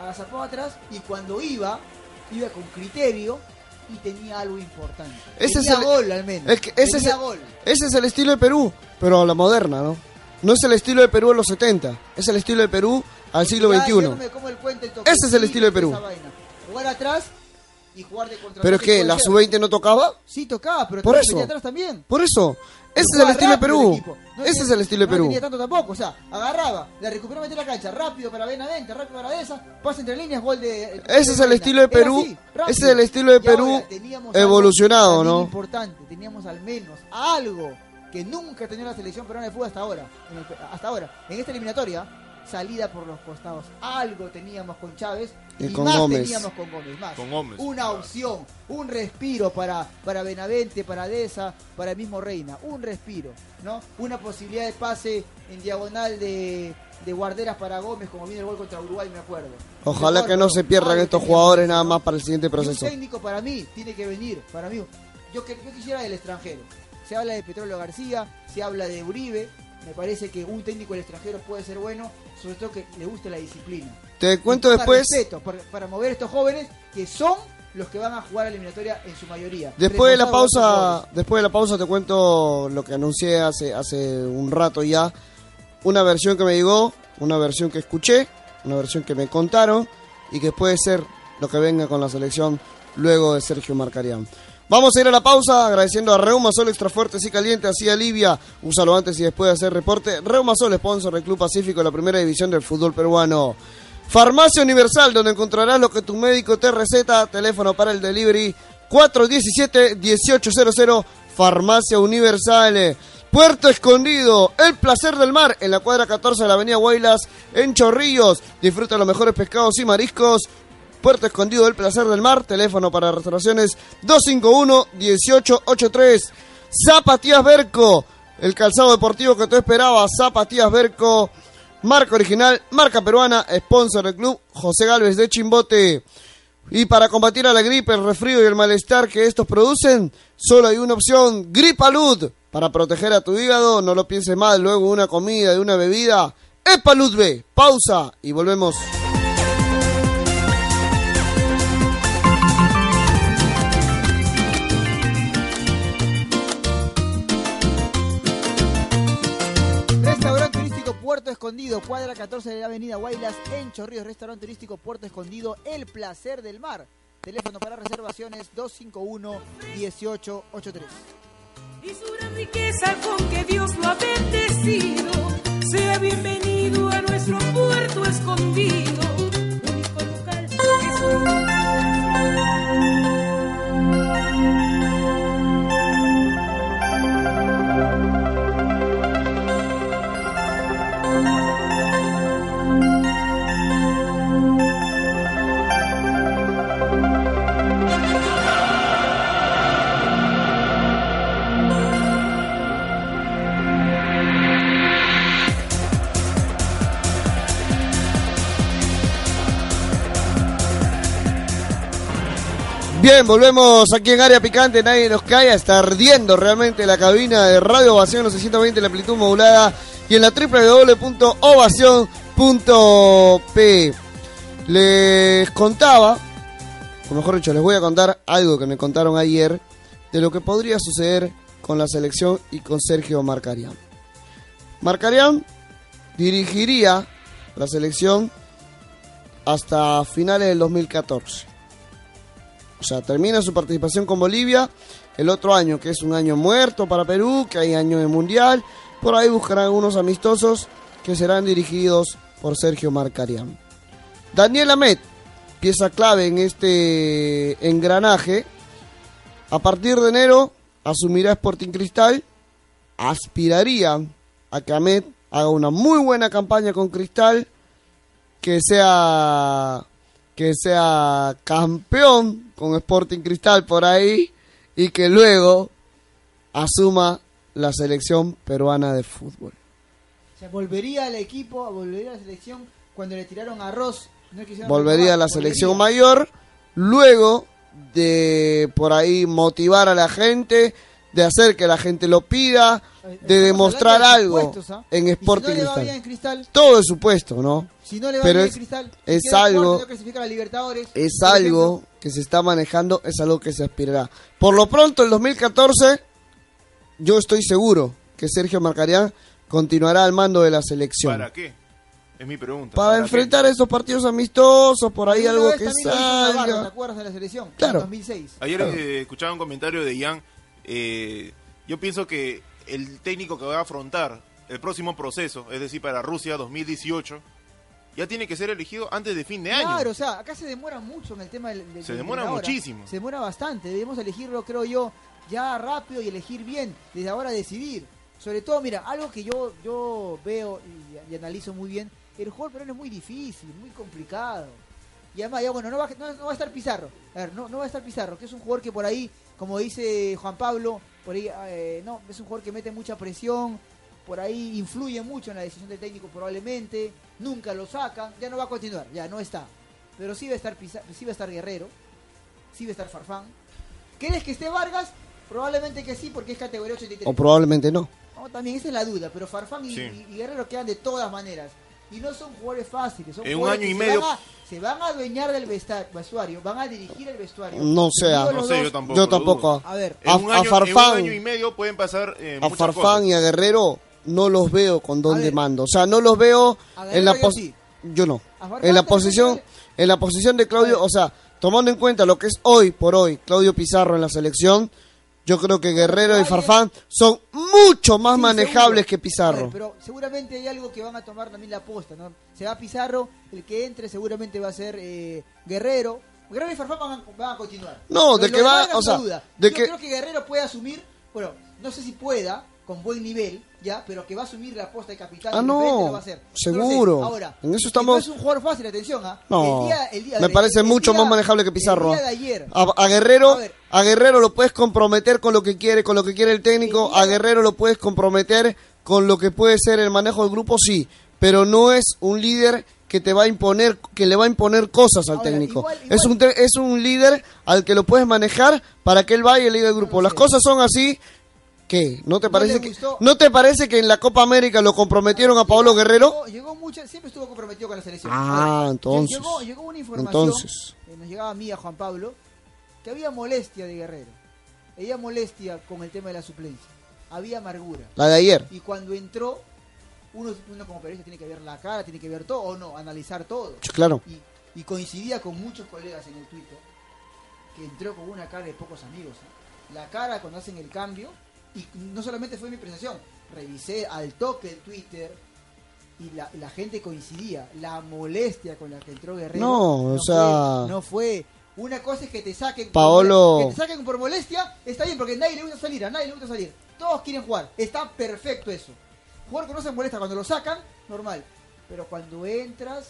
agazapaba atrás y cuando iba, iba con criterio y tenía algo importante. Ese tenía es el- gol al menos. Es que ese es, el, gol. ese es el estilo de Perú, pero a la moderna, ¿no? No es el estilo de Perú en los 70, es el estilo de Perú al siglo XXI. no Ese es el estilo de Perú. Jugar atrás y jugar de contra Pero es que la sub-20 no tocaba. Sí tocaba, pero Por eso. atrás también. Por eso, ese es el estilo de Perú. No Ese tenía- es el estilo de No Perú. tenía tanto tampoco, o sea, agarraba, la recuperaba, metía la cancha, rápido para Benavente, rápido para esa, pasa entre líneas, gol de... Ese es el estilo de Perú, así, ese es el estilo de ahora Perú evolucionado, ¿no? importante, teníamos al menos algo que nunca tenía la selección peruana de fútbol hasta ahora, en el- hasta ahora, en esta eliminatoria, salida por los costados. Algo teníamos con Chávez Y y, con más Gómez. teníamos con Gómez. Más. Con Gómez. Una opción, un respiro para, para Benavente, para Deza, para el mismo Reina. Un respiro, ¿no? Una posibilidad de pase en diagonal de, de guarderas para Gómez, como viene el gol contra Uruguay, me acuerdo. Ojalá que no se pierdan estos jugadores nada más para el siguiente proceso. un técnico para mí tiene que venir, para mí. Yo, que- yo quisiera del extranjero. Se habla de Petróleo García, se habla de Uribe. Me parece que un técnico del extranjero puede ser bueno, sobre todo que le guste la disciplina. Te cuento después, respeto para, para mover estos jóvenes que son los que van a jugar a la eliminatoria en su mayoría. después de la pausa, después de la pausa te cuento lo que anuncié hace hace un rato ya. Una versión que me llegó, una versión que escuché, una versión que me contaron y que puede ser lo que venga con la selección luego de Sergio Marcarián. Vamos a ir a la pausa agradeciendo a Reuma Sol Extra Fuertes y Caliente, así alivia. Úsalo antes y después de hacer reporte. Reuma Sol, sponsor del Club Pacífico, la primera división del fútbol peruano. Farmacia Universal, donde encontrarás lo que tu médico te receta. Teléfono para el delivery 417-1800. Farmacia Universal. Puerto Escondido, el placer del mar, en la cuadra 14 de la avenida Guaylas, en Chorrillos. Disfruta los mejores pescados y mariscos. Puerto Escondido, el placer del mar. Teléfono para restauraciones 251-1883. Zapatías Berco, el calzado deportivo que tú esperabas. Zapatías Berco, marca original, marca peruana, sponsor del club José Galvez de Chimbote. Y para combatir a la gripe, el resfrío y el malestar que estos producen, solo hay una opción, Gripalud. Para proteger a tu hígado, no lo pienses mal, luego una comida, de una bebida, Epalud B. Pausa y volvemos. Puerto Escondido, cuadra 14 de la avenida Guaylas, en Chorrillos. Restaurante turístico Puerto Escondido, el placer del mar. Teléfono para reservaciones 251-1883. y su gran riqueza con que Dios lo ha bendecido. Sea bienvenido a nuestro puerto escondido, Bien, volvemos aquí en área picante, nadie nos cae, está ardiendo realmente la cabina de Radio Ovación, los 620 la amplitud modulada y en la www.ovación.p. Les contaba, o mejor dicho, les voy a contar algo que me contaron ayer de lo que podría suceder con la selección y con Sergio Marcarián. Marcarián dirigiría la selección hasta finales del 2014. Sea, termina su participación con Bolivia el otro año, que es un año muerto para Perú, que hay año de mundial. Por ahí buscarán unos amistosos que serán dirigidos por Sergio Marcarián. Daniel Amet, pieza clave en este engranaje. A partir de enero asumirá Sporting Cristal. Aspiraría a que Amet haga una muy buena campaña con Cristal. Que sea que sea campeón con Sporting Cristal por ahí y que luego asuma la selección peruana de fútbol. O sea, volvería al equipo, volvería a la selección cuando le tiraron arroz. No Volvería a la selección mayor luego de por ahí motivar a la gente, de hacer que la gente lo pida, de Estamos demostrar algo ¿ah? en Sporting si no le va Cristal. bien Cristal, Todo es supuesto, ¿no? si no le va Pero bien es- Cristal, es algo- es algo ejemplo. que se está manejando, es algo que se aspirará. Por lo pronto, el 2014, yo estoy seguro que Sergio Marcarián continuará al mando de la selección. ¿Para qué? Es mi pregunta. Para enfrentar estos partidos amistosos, por ahí algo que Navarro, ¿Te salga. acuerdas de la selección? Claro. En 2006. Ayer Claro. eh, escuchaba un comentario de Ian. Eh, yo pienso que el técnico que va a afrontar el próximo proceso, es decir, para Rusia 2018, ya tiene que ser elegido antes de fin de año. Claro, o sea, acá se demora mucho en el tema del, del Se demora muchísimo. Se demora bastante. Debemos elegirlo, creo yo, ya rápido y elegir bien. Desde ahora decidir. Sobre todo, mira, algo que yo, yo veo y, y analizo muy bien el jugador peruano es muy difícil, muy complicado. Y además, ya bueno, no va, no, no va a estar Pizarro. A ver, no, no va a estar Pizarro, que es un jugador que por ahí, como dice Juan Pablo, por ahí, eh, no, es un jugador que mete mucha presión, por ahí influye mucho en la decisión del técnico probablemente, nunca lo sacan, ya no va a continuar, ya no está. Pero sí va a estar sí va a estar Guerrero, sí va a estar Farfán. ¿Crees que esté Vargas? Probablemente que sí, porque es categoría 83. O probablemente no. No, también esa es la duda, pero Farfán y, Sí. y- y Guerrero quedan de todas maneras. Y no son jugadores fáciles, son En un año y medio- Se van, a, se van a adueñar del vesta- vestuario, van a dirigir el vestuario. No sé. No sé, dos, yo tampoco. Yo. A ver, En, A- un a año, en Farfán- un año y medio pueden pasar eh, A Farfán cosas. y a Guerrero no los veo con don A de ver. mando. O sea, no los veo en la yo sí. Yo no. A Farfán En la posición en la posición de Claudio, o sea, tomando en cuenta lo que es hoy por hoy Claudio Pizarro en la selección, yo creo que Guerrero y Farfán son mucho más Sí, manejables seguro. que Pizarro. ver, pero seguramente hay algo que van a tomar también la aposta, ¿no? Se va Pizarro, el que entre seguramente va a ser eh, Guerrero. Guerrero y Farfán van a, van a continuar. No, de Lo que va- o no sea, duda. de Yo que- creo que Guerrero puede asumir, bueno, no sé si pueda, con buen nivel, ya, pero que va a asumir la aposta de capitán. Ah, no, lo va a hacer. seguro. Ahora, En eso que estamos- No es un jugador fácil, atención, ¿ah? No, El día- el día- me parece el mucho día- más manejable que Pizarro. El día de ayer. A, a Guerrero, A ver. a Guerrero lo puedes comprometer con lo que quiere, con lo que quiere el técnico. A Guerrero lo puedes comprometer con lo que puede ser el manejo del grupo, sí. Pero no es un líder que te va a imponer, que le va a imponer cosas al Ahora, técnico. igual- Es un es un líder al que lo puedes manejar para que él vaya y le diga al grupo. No Las cosas son así. ¿Qué? ¿No te ¿No parece que no te parece que en la Copa América lo comprometieron a Paolo Llegó- Guerrero? Llegó, llegó mucho, siempre estuvo comprometido con la selección. Ah, entonces. Llegó, llegó una información, Entonces. que nos llegaba a mí, a Juan Pablo, que había molestia de Guerrero. Había molestia con el tema de la suplencia. Había amargura. La de ayer. Y cuando entró, uno, uno como periodista tiene que ver la cara, tiene que ver todo, o no, analizar todo. Claro. Y, y coincidía con muchos colegas en el Twitter que entró con una cara de pocos amigos. ¿eh? La cara cuando hacen el cambio, y no solamente fue mi impresión, revisé al toque el Twitter y la, la gente coincidía. La molestia con la que entró Guerrero. No, o sea- fue- no fue. Una cosa es que te saquen. Paolo- Que te saquen por molestia, está bien, porque a nadie le gusta salir, a nadie le gusta salir. Todos quieren jugar, está perfecto eso. Jugar que no se molesta cuando lo sacan, normal. Pero cuando entras,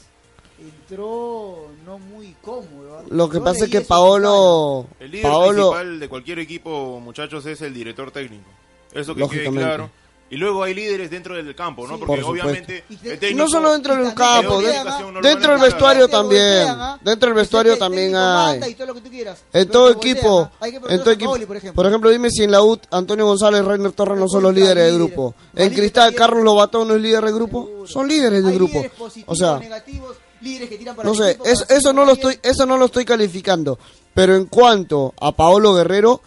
entró no muy cómodo. ¿ah? Lo que Yo pasa es que Paolo, El líder Paolo, principal de cualquier equipo, muchachos, es el director técnico. Eso que quede Lógicamente. claro. Y luego hay líderes dentro del campo, ¿no? Sí. Porque Por obviamente Y no solo dentro del campo, de- ¿ah? no dentro del vestuario también, ¿ah? dentro del vestuario también hay. y todo lo que tú quieras, En todo equipo. Hay que en todo equipo, Paoli, por ejemplo. por ejemplo, dime si en la UT Antonio González, Reiner Torres no son los líderes del grupo. En Cristal. Carlos Lobatón no es líder del grupo. Seguro. Son líderes del Hay grupo. líderes positivos, O sea, negativos, líderes que tiran para no el sé, equipo, eso, no lo estoy, eso no lo estoy calificando. Pero en cuanto a Paolo Guerrero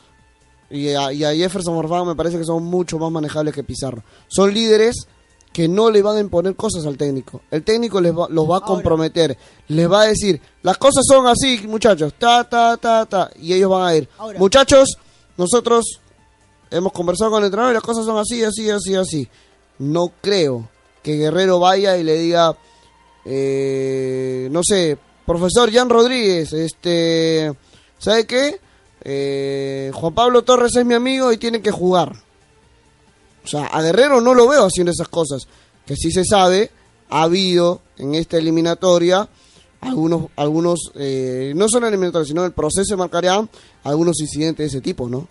y a, y a Jefferson Morfán, me parece que son mucho más manejables que Pizarro. Son líderes que no le van a imponer cosas al técnico. El técnico les va- los va a comprometer, les va a decir, las cosas son así, muchachos, ta, ta, ta, ta, y ellos van a ir. Ahora. Muchachos, nosotros hemos conversado con el entrenador y las cosas son así, así, así, así. No creo que Guerrero vaya y le diga, eh, no sé, profesor Jan Rodríguez, este, ¿sabe qué? Eh, Juan Pablo Torres es mi amigo y tiene que jugar. O sea, a Guerrero no lo veo haciendo esas cosas. Que sí se sabe, ha habido en esta eliminatoria algunos, algunos eh, no solo eliminatoria, sino el proceso de Marcarían, algunos incidentes de ese tipo, ¿no?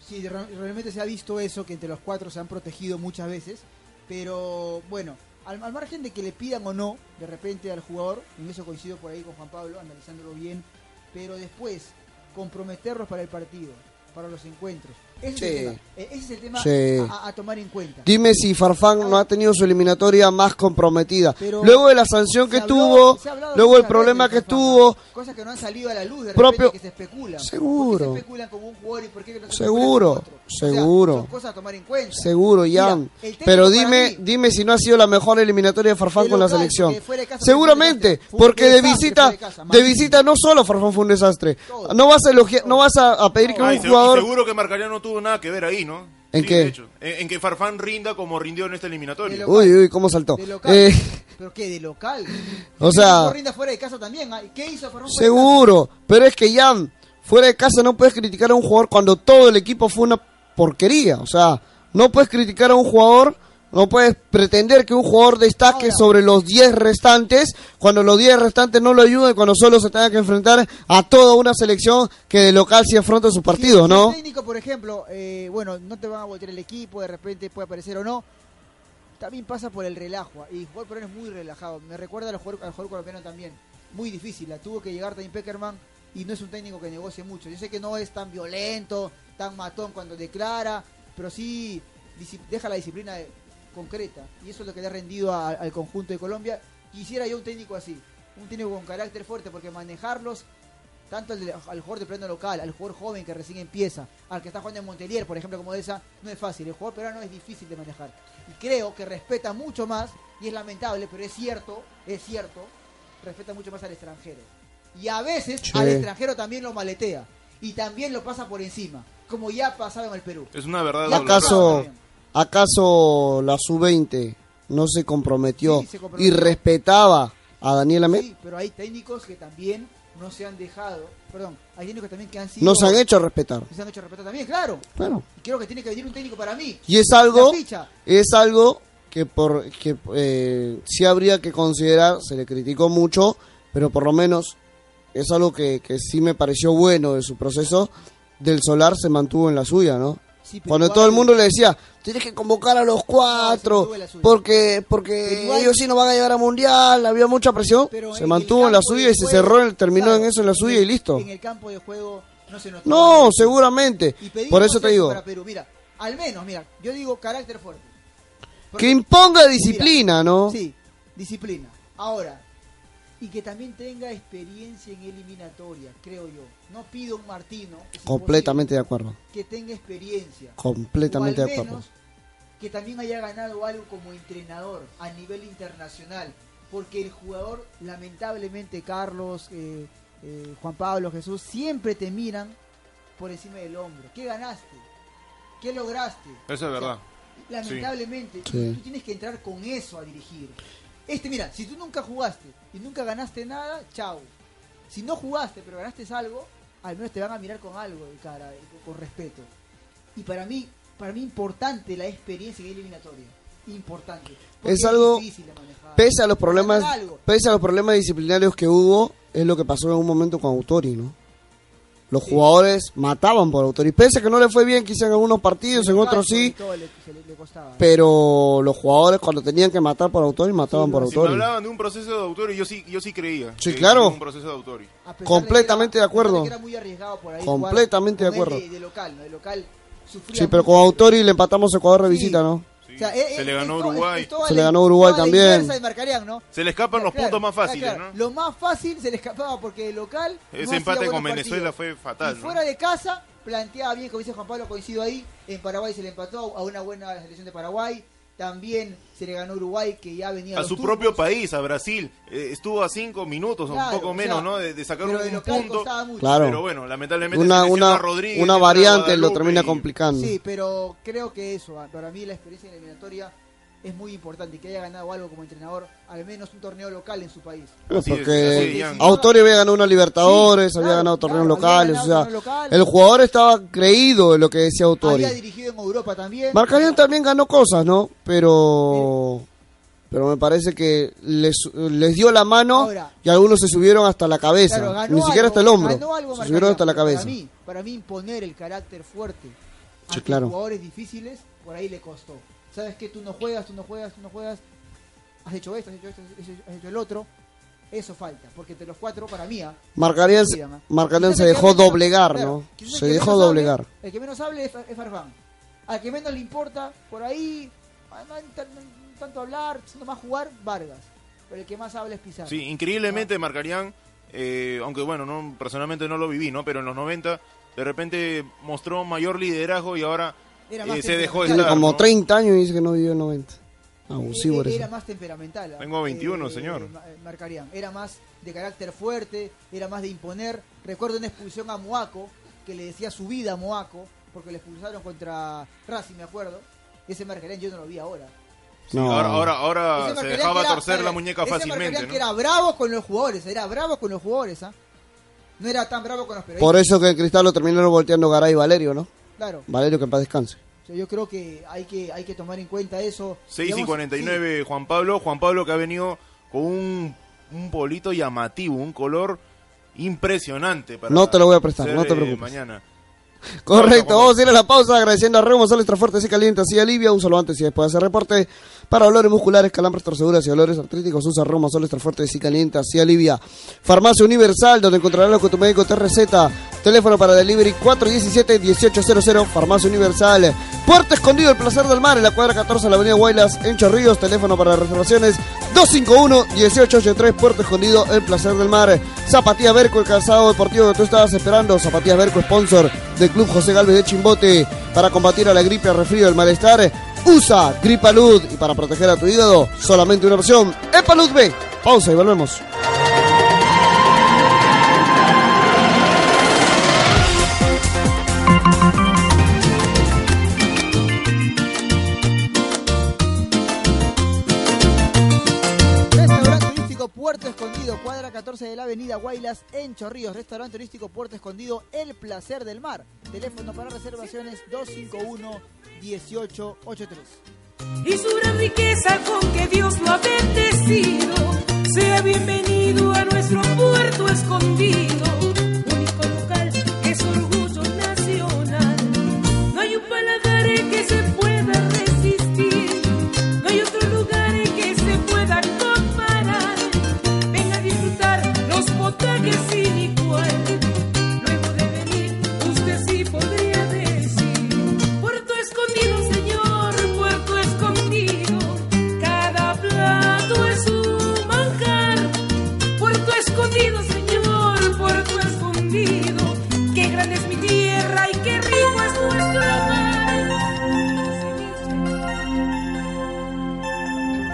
Sí, realmente se ha visto eso, que entre los cuatro se han protegido muchas veces. Pero bueno, al, al margen de que le pidan o no, de repente al jugador, en eso coincido por ahí con Juan Pablo, analizándolo bien, pero después comprometerlos para el partido, para los encuentros. Ese es el tema, ese es el tema Sí. a, a tomar en cuenta. Dime si Farfán no ha tenido su eliminatoria más comprometida. Pero luego de la sanción que habló- tuvo, luego el problema que Farfán, tuvo, Cosas que no han salido a la luz de Propio- repente que se especulan. Seguro. ¿Por qué se especulan con un jugador y por qué no se Seguro, otro? O sea, seguro. son cosas a tomar en cuenta. seguro, Jan. Pero dime, mí- dime si no ha sido la mejor eliminatoria de Farfán con la selección. casa Seguramente, porque de desastre visita, de casa, de malísimo. visita no solo Farfán fue un desastre. Todo. No vas a elogiar, no vas a, a pedir que un se- jugador seguro que Marcaría no tuvo nada que ver ahí, ¿no? ¿En Sí, qué? En, en que Farfán rinda como rindió en esta eliminatoria. Uy, uy, cómo saltó. De local. Eh, ¿Pero qué? ¿De local? O sea- rinda fuera de casa también. ¿ah? ¿Qué hizo Farfán seguro, pero es que Jan, fuera de casa no puedes criticar a un jugador cuando todo el equipo fue una porquería. O sea, no puedes criticar a un jugador No puedes pretender que un jugador destaque Ahora. sobre los 10 restantes cuando los 10 restantes no lo ayudan y cuando solo se tenga que enfrentar a toda una selección que de local sí afronta Si- si ¿no? el técnico, por ejemplo, eh, bueno, no te van a voltear el equipo, de repente puede aparecer o no. También pasa por el relajo. Y el jugador peruano es muy relajado. Me recuerda al jugador, al jugador colombiano también. Muy difícil. La tuvo que llegar también Peckerman y no es un técnico que negocie mucho. Yo sé que no es tan violento, tan matón cuando declara, pero sí deja la disciplina de- concreta. Y eso es lo que le ha rendido al conjunto de Colombia. Quisiera yo un técnico así. Un técnico con carácter fuerte, porque manejarlos tanto al, de- jugador de plano local, al jugador joven que recién empieza, al que está jugando en Montelier, por ejemplo, como esa, no es fácil. El jugador peruano es difícil de manejar. Y creo que respeta mucho más, y es lamentable, pero es cierto, es cierto, respeta mucho más al extranjero. Y a veces al extranjero también lo maletea. Y también lo pasa por encima, como ya ha pasado en el Perú. Es una verdad. ¿Acaso. ¿Acaso la sub-20 no se comprometió, Sí, se comprometió. y respetaba a Daniel Amet? Sí, pero hay técnicos que también no se han dejado, perdón, hay técnicos también que han sido... No se han hecho respetar. Se han hecho respetar también, claro. Bueno, Y creo que tiene que venir un técnico para mí. y es algo, es algo que por que eh, sí habría que considerar, se le criticó mucho, pero por lo menos es algo que, que sí me pareció bueno de su proceso. Del Solar se mantuvo en la suya, ¿no? Sí, Cuando igual- todo el mundo le decía, tienes que convocar a los cuatro, porque porque igual- ellos sí no van a llegar a mundial, había mucha presión, Pero se mantuvo en la suya y se cerró, terminó claro, en eso en la suya en- y listo. En el campo de juego no se notó. No, seguramente. Por eso te digo, Para Perú. Mira, al menos, mira, yo digo carácter fuerte. Porque- que imponga disciplina, ¿no? Sí, disciplina. Ahora, y que también tenga experiencia en eliminatoria, creo yo. No pido un Martino. Completamente de acuerdo. Que tenga experiencia. Completamente o al de acuerdo. menos que también haya ganado algo como entrenador a nivel internacional. Porque el jugador, lamentablemente, Carlos, eh, eh, Juan Pablo, Jesús, siempre te miran por encima del hombro. ¿Qué ganaste? ¿Qué lograste? Eso es O sea, verdad. lamentablemente, Sí. tú tienes que entrar con eso a dirigir. Este, mira, si tú nunca jugaste y nunca ganaste nada, chao. Si no jugaste pero ganaste algo, al menos te van a mirar con algo de cara, con, con respeto. Y para mí, para mí importante la experiencia en eliminatoria. Importante. Es algo- de. Pese a los problemas, pese a los problemas disciplinarios que hubo, es lo que pasó en un momento con Autori, ¿no? Los Sí. jugadores mataban por Autori. Pese a que no le fue bien quizá en algunos partidos, en otros y sí, todo le- se le- le costaba. pero los jugadores cuando tenían que matar por Autori, mataban Sí, por no, Si hablaban de un proceso de autor, yo sí, yo sí creía. Sí, que claro. Un proceso de autor. Completamente de acuerdo. era muy arriesgado por ahí Completamente jugar de acuerdo. De, de local, ¿no? De local Sí, pero con Autori le empatamos a Ecuador de Sí. visita, ¿no? Sí. O sea, se le ganó Uruguay. es Se la- le ganó Uruguay también. de. Se le escapan los Claro, puntos más fáciles, claro. ¿no? Lo más fácil se le escapaba porque el local. Ese empate con Venezuela partidos. fue fatal, Y ¿no? fuera de casa, planteaba bien, como dice Juan Pablo, coincido ahí. En Paraguay se le empató a una buena selección de Paraguay. También se le ganó Uruguay, que ya venía A los su turcos. propio país, a Brasil. Eh, estuvo a cinco minutos, o Claro, un poco o menos, sea, ¿no? De, de sacar pero un de punto. mucho. Claro. Pero bueno, lamentablemente Una, una, a Rodríguez, una a variante lo termina y- complicando. Sí, pero creo que eso, ah, para mí la experiencia eliminatoria es muy importante. Que haya ganado algo como entrenador, al menos un torneo local en su país. Así porque es. Autori había ganado una Libertadores, Sí, había claro, ganado torneos claro, locales, ganado o sea, local. el jugador estaba creído en lo que decía Autori. Había dirigido en Europa también. Marcarian también ganó cosas, ¿no? Pero pero me parece que les, les dio la mano Ahora- y algunos se subieron hasta la cabeza, Claro, ni siquiera hasta el hombro, ganó algo se subieron hasta la cabeza. Para mí, para mí imponer el carácter fuerte a Sí, claro. jugadores difíciles, por ahí le costó. Sabes que tú no juegas, tú no juegas, tú no juegas. Has hecho esto, has hecho esto, has hecho- has hecho el otro. Eso falta, porque entre los cuatro, para mí, ah, Marcarian, ah. Marcarian se dejó doblegar, ¿no? Se dejó doblegar. el que menos hable es, es Farfán. Al que menos le importa, por ahí, ah, no hay tanto hablar, sino más jugar, Vargas. Pero el que más habla es Pizarro. Sí, increíblemente Marcarían, eh, aunque bueno, no personalmente no lo viví, ¿no? Pero en los 90 de repente mostró mayor liderazgo y ahora Era eh, más se dejó. Tiene como ¿no? 30 años y dice que no vivió el 90. Abusivo Eh, eres. era más temperamental. ah. Tengo 21, señor. Ma- eh, Marcarían. Era más de carácter fuerte, era más de imponer. Recuerdo una expulsión a Moaco, que le decía su vida a Moaco, porque le expulsaron contra Racing, me acuerdo. Ese Marcarían yo no lo vi ahora. Sí, No. ahora, ahora, se dejaba era- torcer la muñeca ese fácilmente, Marcarían ¿no? que era bravo con los jugadores, era bravo con los jugadores, ¿ah? No era tan bravo con los periodistas. Por eso que el Cristal lo terminaron volteando Garay y Valerio, ¿no? Claro. Valerio que en paz descanse. O sea, yo creo que hay que hay que tomar en cuenta eso. 6 y Digamos, 49 Juan Pablo. Juan Pablo que ha venido con un, un polito llamativo, un color impresionante. Para No te lo voy a prestar, ser, no te eh, preocupes. Mañana. Correcto, vamos a ir a la pausa agradeciendo a Remo Sales Fuertes y Calientes y alivia. Úsalo antes y después de hacer reporte. Para dolores musculares, calambres, torceduras y dolores artríticos, usa Remo Sales Fuertes y Calientes y alivia. Farmacia Universal, donde encontrarás lo que tu médico te receta. Teléfono para delivery 417-1800. Farmacia Universal. Puerto Escondido, el placer del mar, en la cuadra 14 de la avenida Guaylas, en Chorrillos. Teléfono para reservaciones 251-1883. Puerto Escondido, el placer del mar. Zapatía Berco, el calzado deportivo que tú estabas esperando. Zapatías Berco, sponsor del Club José Galvez de Chimbote. Para combatir a la gripe, al resfrío, el malestar. Usa Gripalud. Y para proteger a tu hígado, solamente una opción. Epalud B. Pausa y volvemos. Puerto Escondido, cuadra 14 de la avenida Guaylas en Chorrillos. Restaurante turístico Puerto Escondido, El Placer del Mar. Teléfono para reservaciones 251-1883. y su gran riqueza con que Dios lo ha bendecido. Sea bienvenido a nuestro puerto escondido,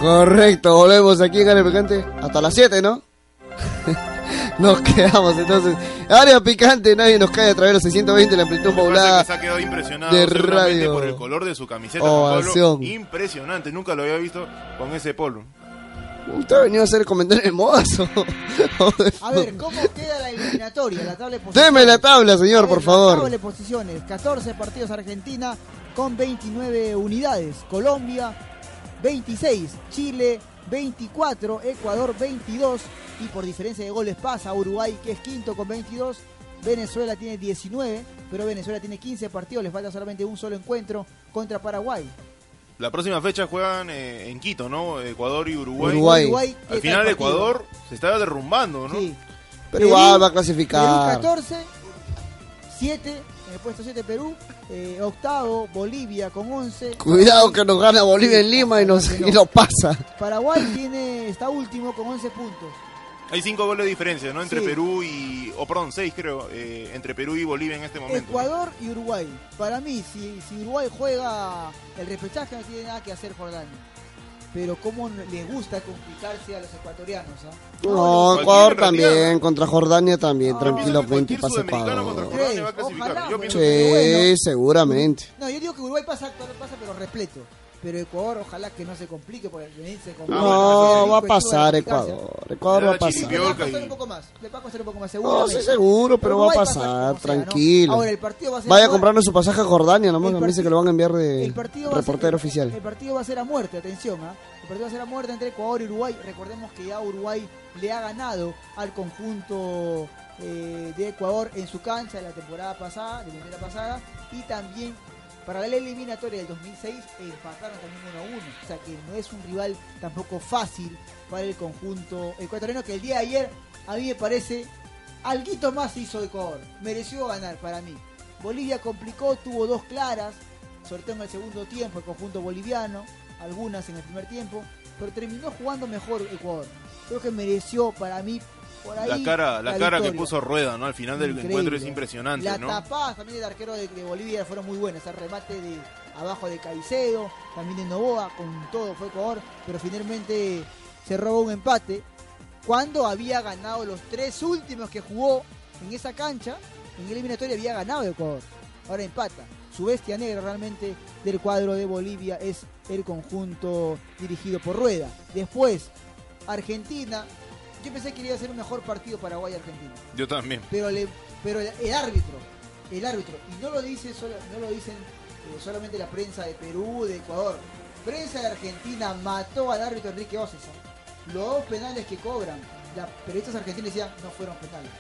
Correcto, volvemos aquí en Área Picante hasta las 7, ¿no? nos quedamos entonces. Área Picante, nadie nos cae a través de los 620, la amplitud modulada. que se ha quedado impresionado de radio. por el color de su camiseta. Oh. Impresionante, nunca lo había visto con ese polo. ¿Usted ha venido a hacer comentarios de modas o, o de A ver, ¿cómo queda la eliminatoria? La tabla de posiciones. Deme la tabla, señor, ver, por La favor. tabla de posiciones. 14 partidos Argentina con 29 unidades. Colombia 26. Chile 24. Ecuador 22. Y por diferencia de goles pasa Uruguay que es quinto con 22. Venezuela tiene 19. Pero Venezuela tiene 15 partidos. Les falta solamente un solo encuentro contra Paraguay. La próxima fecha juegan eh, en Quito, ¿no? Ecuador y Uruguay. Uruguay. ¿qué Al final? Ecuador se está derrumbando, ¿no? Sí. Pero igual va a Perú clasificar. 14, 7, en el puesto 7 Perú, eh, octavo Bolivia con 11. Cuidado que nos gana Bolivia en Lima y nos, y nos pasa. Paraguay tiene, está último con 11 puntos. Hay cinco goles de diferencia, ¿no? Entre Sí. Perú y... O perdón, seis creo. eh, entre Perú y Bolivia en este momento. Ecuador y Uruguay. Para mí, si, si Uruguay juega el repechaje, no tiene nada que hacer Jordania. Pero cómo les gusta complicarse a los ecuatorianos. ¿ah? No, Ecuador realidad. también, contra Jordania también, No, tranquilo, Yo pienso que 20 cualquier pasa sudamericano contra Ecuador. Jordania va a ¿Crees? clasificar. Ojalá, Yo pues. pienso Sí, seguramente. No, yo digo que Uruguay pasa, pasa pero repleto. Pero Ecuador, ojalá que no se complique por venirse con Ah, No, va a pasar. Ecuador. Ecuador va a pasar. Le va a costar un poco más. Le va a costar un poco más, No, seguramente. sí, seguro, pero va a pasar, ¿no? tranquilo. Ahora, el partido va a ser Vaya comprando su pasaje a Jordania, nomás me dice que lo van a enviar de reportero ser- oficial. El partido va a ser a muerte, atención, ¿ah? El partido va a ser a muerte entre Ecuador y Uruguay. Recordemos que ya Uruguay le ha ganado al conjunto eh, de Ecuador en su cancha de la temporada pasada, de la temporada pasada, y también para la eliminatoria del 2006 empataron también 1 a 1. O sea que no es un rival tampoco fácil para el conjunto ecuatoriano que el día de ayer a mí me parece alguito más hizo Ecuador. Mereció ganar para mí. Bolivia complicó, tuvo dos claras, todo en el segundo tiempo el conjunto boliviano, algunas en el primer tiempo, pero terminó jugando mejor Ecuador. Creo que mereció para mí por ahí La cara, la, cara que puso Rueda, ¿no? Al final del encuentro es impresionante, Las ¿no? también del arquero de, de Bolivia fueron muy buenas. El remate de abajo de Caicedo, también de Novoa, con todo fue Ecuador, pero finalmente se robó un empate. Cuando había ganado los tres últimos que jugó en esa cancha, en el eliminatoria había ganado Ecuador. Ahora empata. Su bestia negra realmente del cuadro de Bolivia es el conjunto dirigido por Rueda. Después, Argentina. Yo pensé que iba a ser un mejor partido Paraguay-Argentina Yo también. pero le, pero el, el árbitro el árbitro y no lo dice solo no lo dicen eh, solamente la prensa de Perú, de Ecuador. Prensa de Argentina mató al árbitro Enrique Ocesa. Los dos penales que cobran, los periodistas argentinos decían no fueron penales.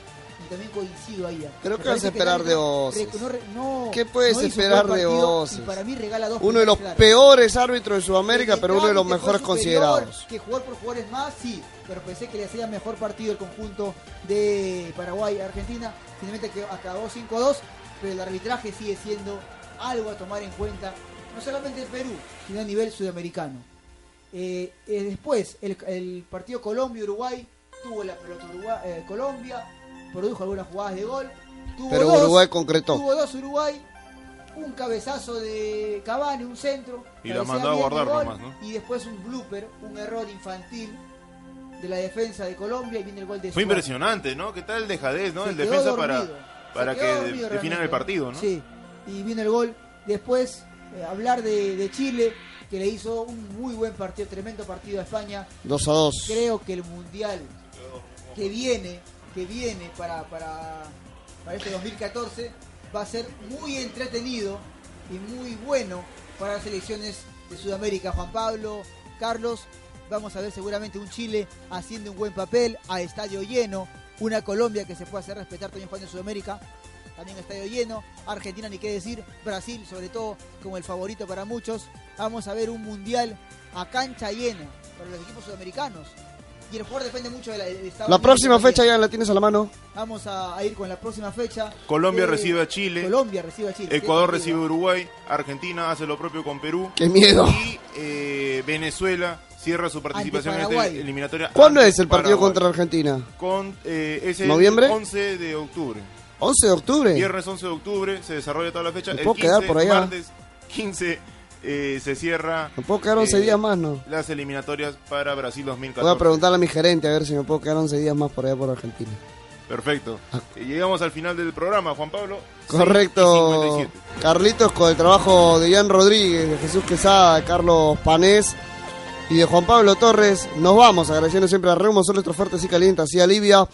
También coincido ahí. Pero Me ¿qué vas a que esperar de re- no ¿Qué puedes no esperar de y para mí regala dos Uno de los peores árbitros de Sudamérica, Que pero uno de los mejores considerados. Que jugar por jugadores más, sí, pero pensé que le hacía mejor partido el conjunto de Paraguay a Argentina. Finalmente que acabó 5-2, pero el arbitraje sigue siendo algo a tomar en cuenta, no solamente en Perú, sino a nivel sudamericano. Eh, eh, después, el, el partido Colombia-Uruguay tuvo la pelota Uruguay, eh, Colombia, produjo algunas jugadas de gol. Tuvo Pero dos, Uruguay concretó. Tuvo dos Uruguay, un cabezazo de Cavani, un centro. Y la mandó a guardar gol, nomás, ¿no? Y después un blooper, un error infantil de la defensa de Colombia y viene el gol de Fue Suárez. impresionante, ¿no? ¿Qué tal el dejadez, ¿no? Se el defensa dormido, para, para que dormido definan el partido, ¿no? Sí, y viene el gol. Después, eh, hablar de, de Chile, que le hizo un muy buen partido, tremendo partido a España. 2 a 2. Creo que el mundial que viene, que viene para, para, para este 2014 va a ser muy entretenido y muy bueno para las selecciones de Sudamérica. Juan Pablo, Carlos, vamos a ver seguramente un Chile haciendo un buen papel a estadio lleno, una Colombia que se puede hacer respetar también jugando en Sudamérica. También estadio lleno, Argentina ni qué decir, Brasil sobre todo como el favorito para muchos. Vamos a ver un mundial a cancha llena para los equipos sudamericanos. Y el jugador depende mucho de la, de Estados La Unidos próxima también. fecha ya la tienes a la mano. Vamos a, a ir con la próxima fecha. Colombia Eh, recibe a Chile, Colombia recibe a Chile. Ecuador recibe a. Uruguay, Argentina hace lo propio con Perú ¡Qué miedo! y eh, Venezuela cierra su participación en esta eliminatoria. ¿Cuándo es el partido Paraguay. contra Argentina? Con, eh, es el ¿Noviembre? 11 de octubre. 11 de octubre. Viernes 11 de octubre se desarrolla toda la fecha. Me El puedo 15, quedar por allá. martes 15 eh, se cierra Me puedo quedar 11 eh, días más, ¿no? las eliminatorias para Brasil 2014. Voy a preguntarle a mi gerente a ver si me puedo quedar 11 días más por allá por Argentina. Perfecto. Eh, Llegamos al final del programa, Juan Pablo. Correcto. 6 y 57. Carlitos con el trabajo de Ian Rodríguez, de Jesús Quesada, de Carlos Panés y de Juan Pablo Torres. Nos vamos agradeciendo siempre a Reumo, solo nuestro fuerte y caliente, así alivia.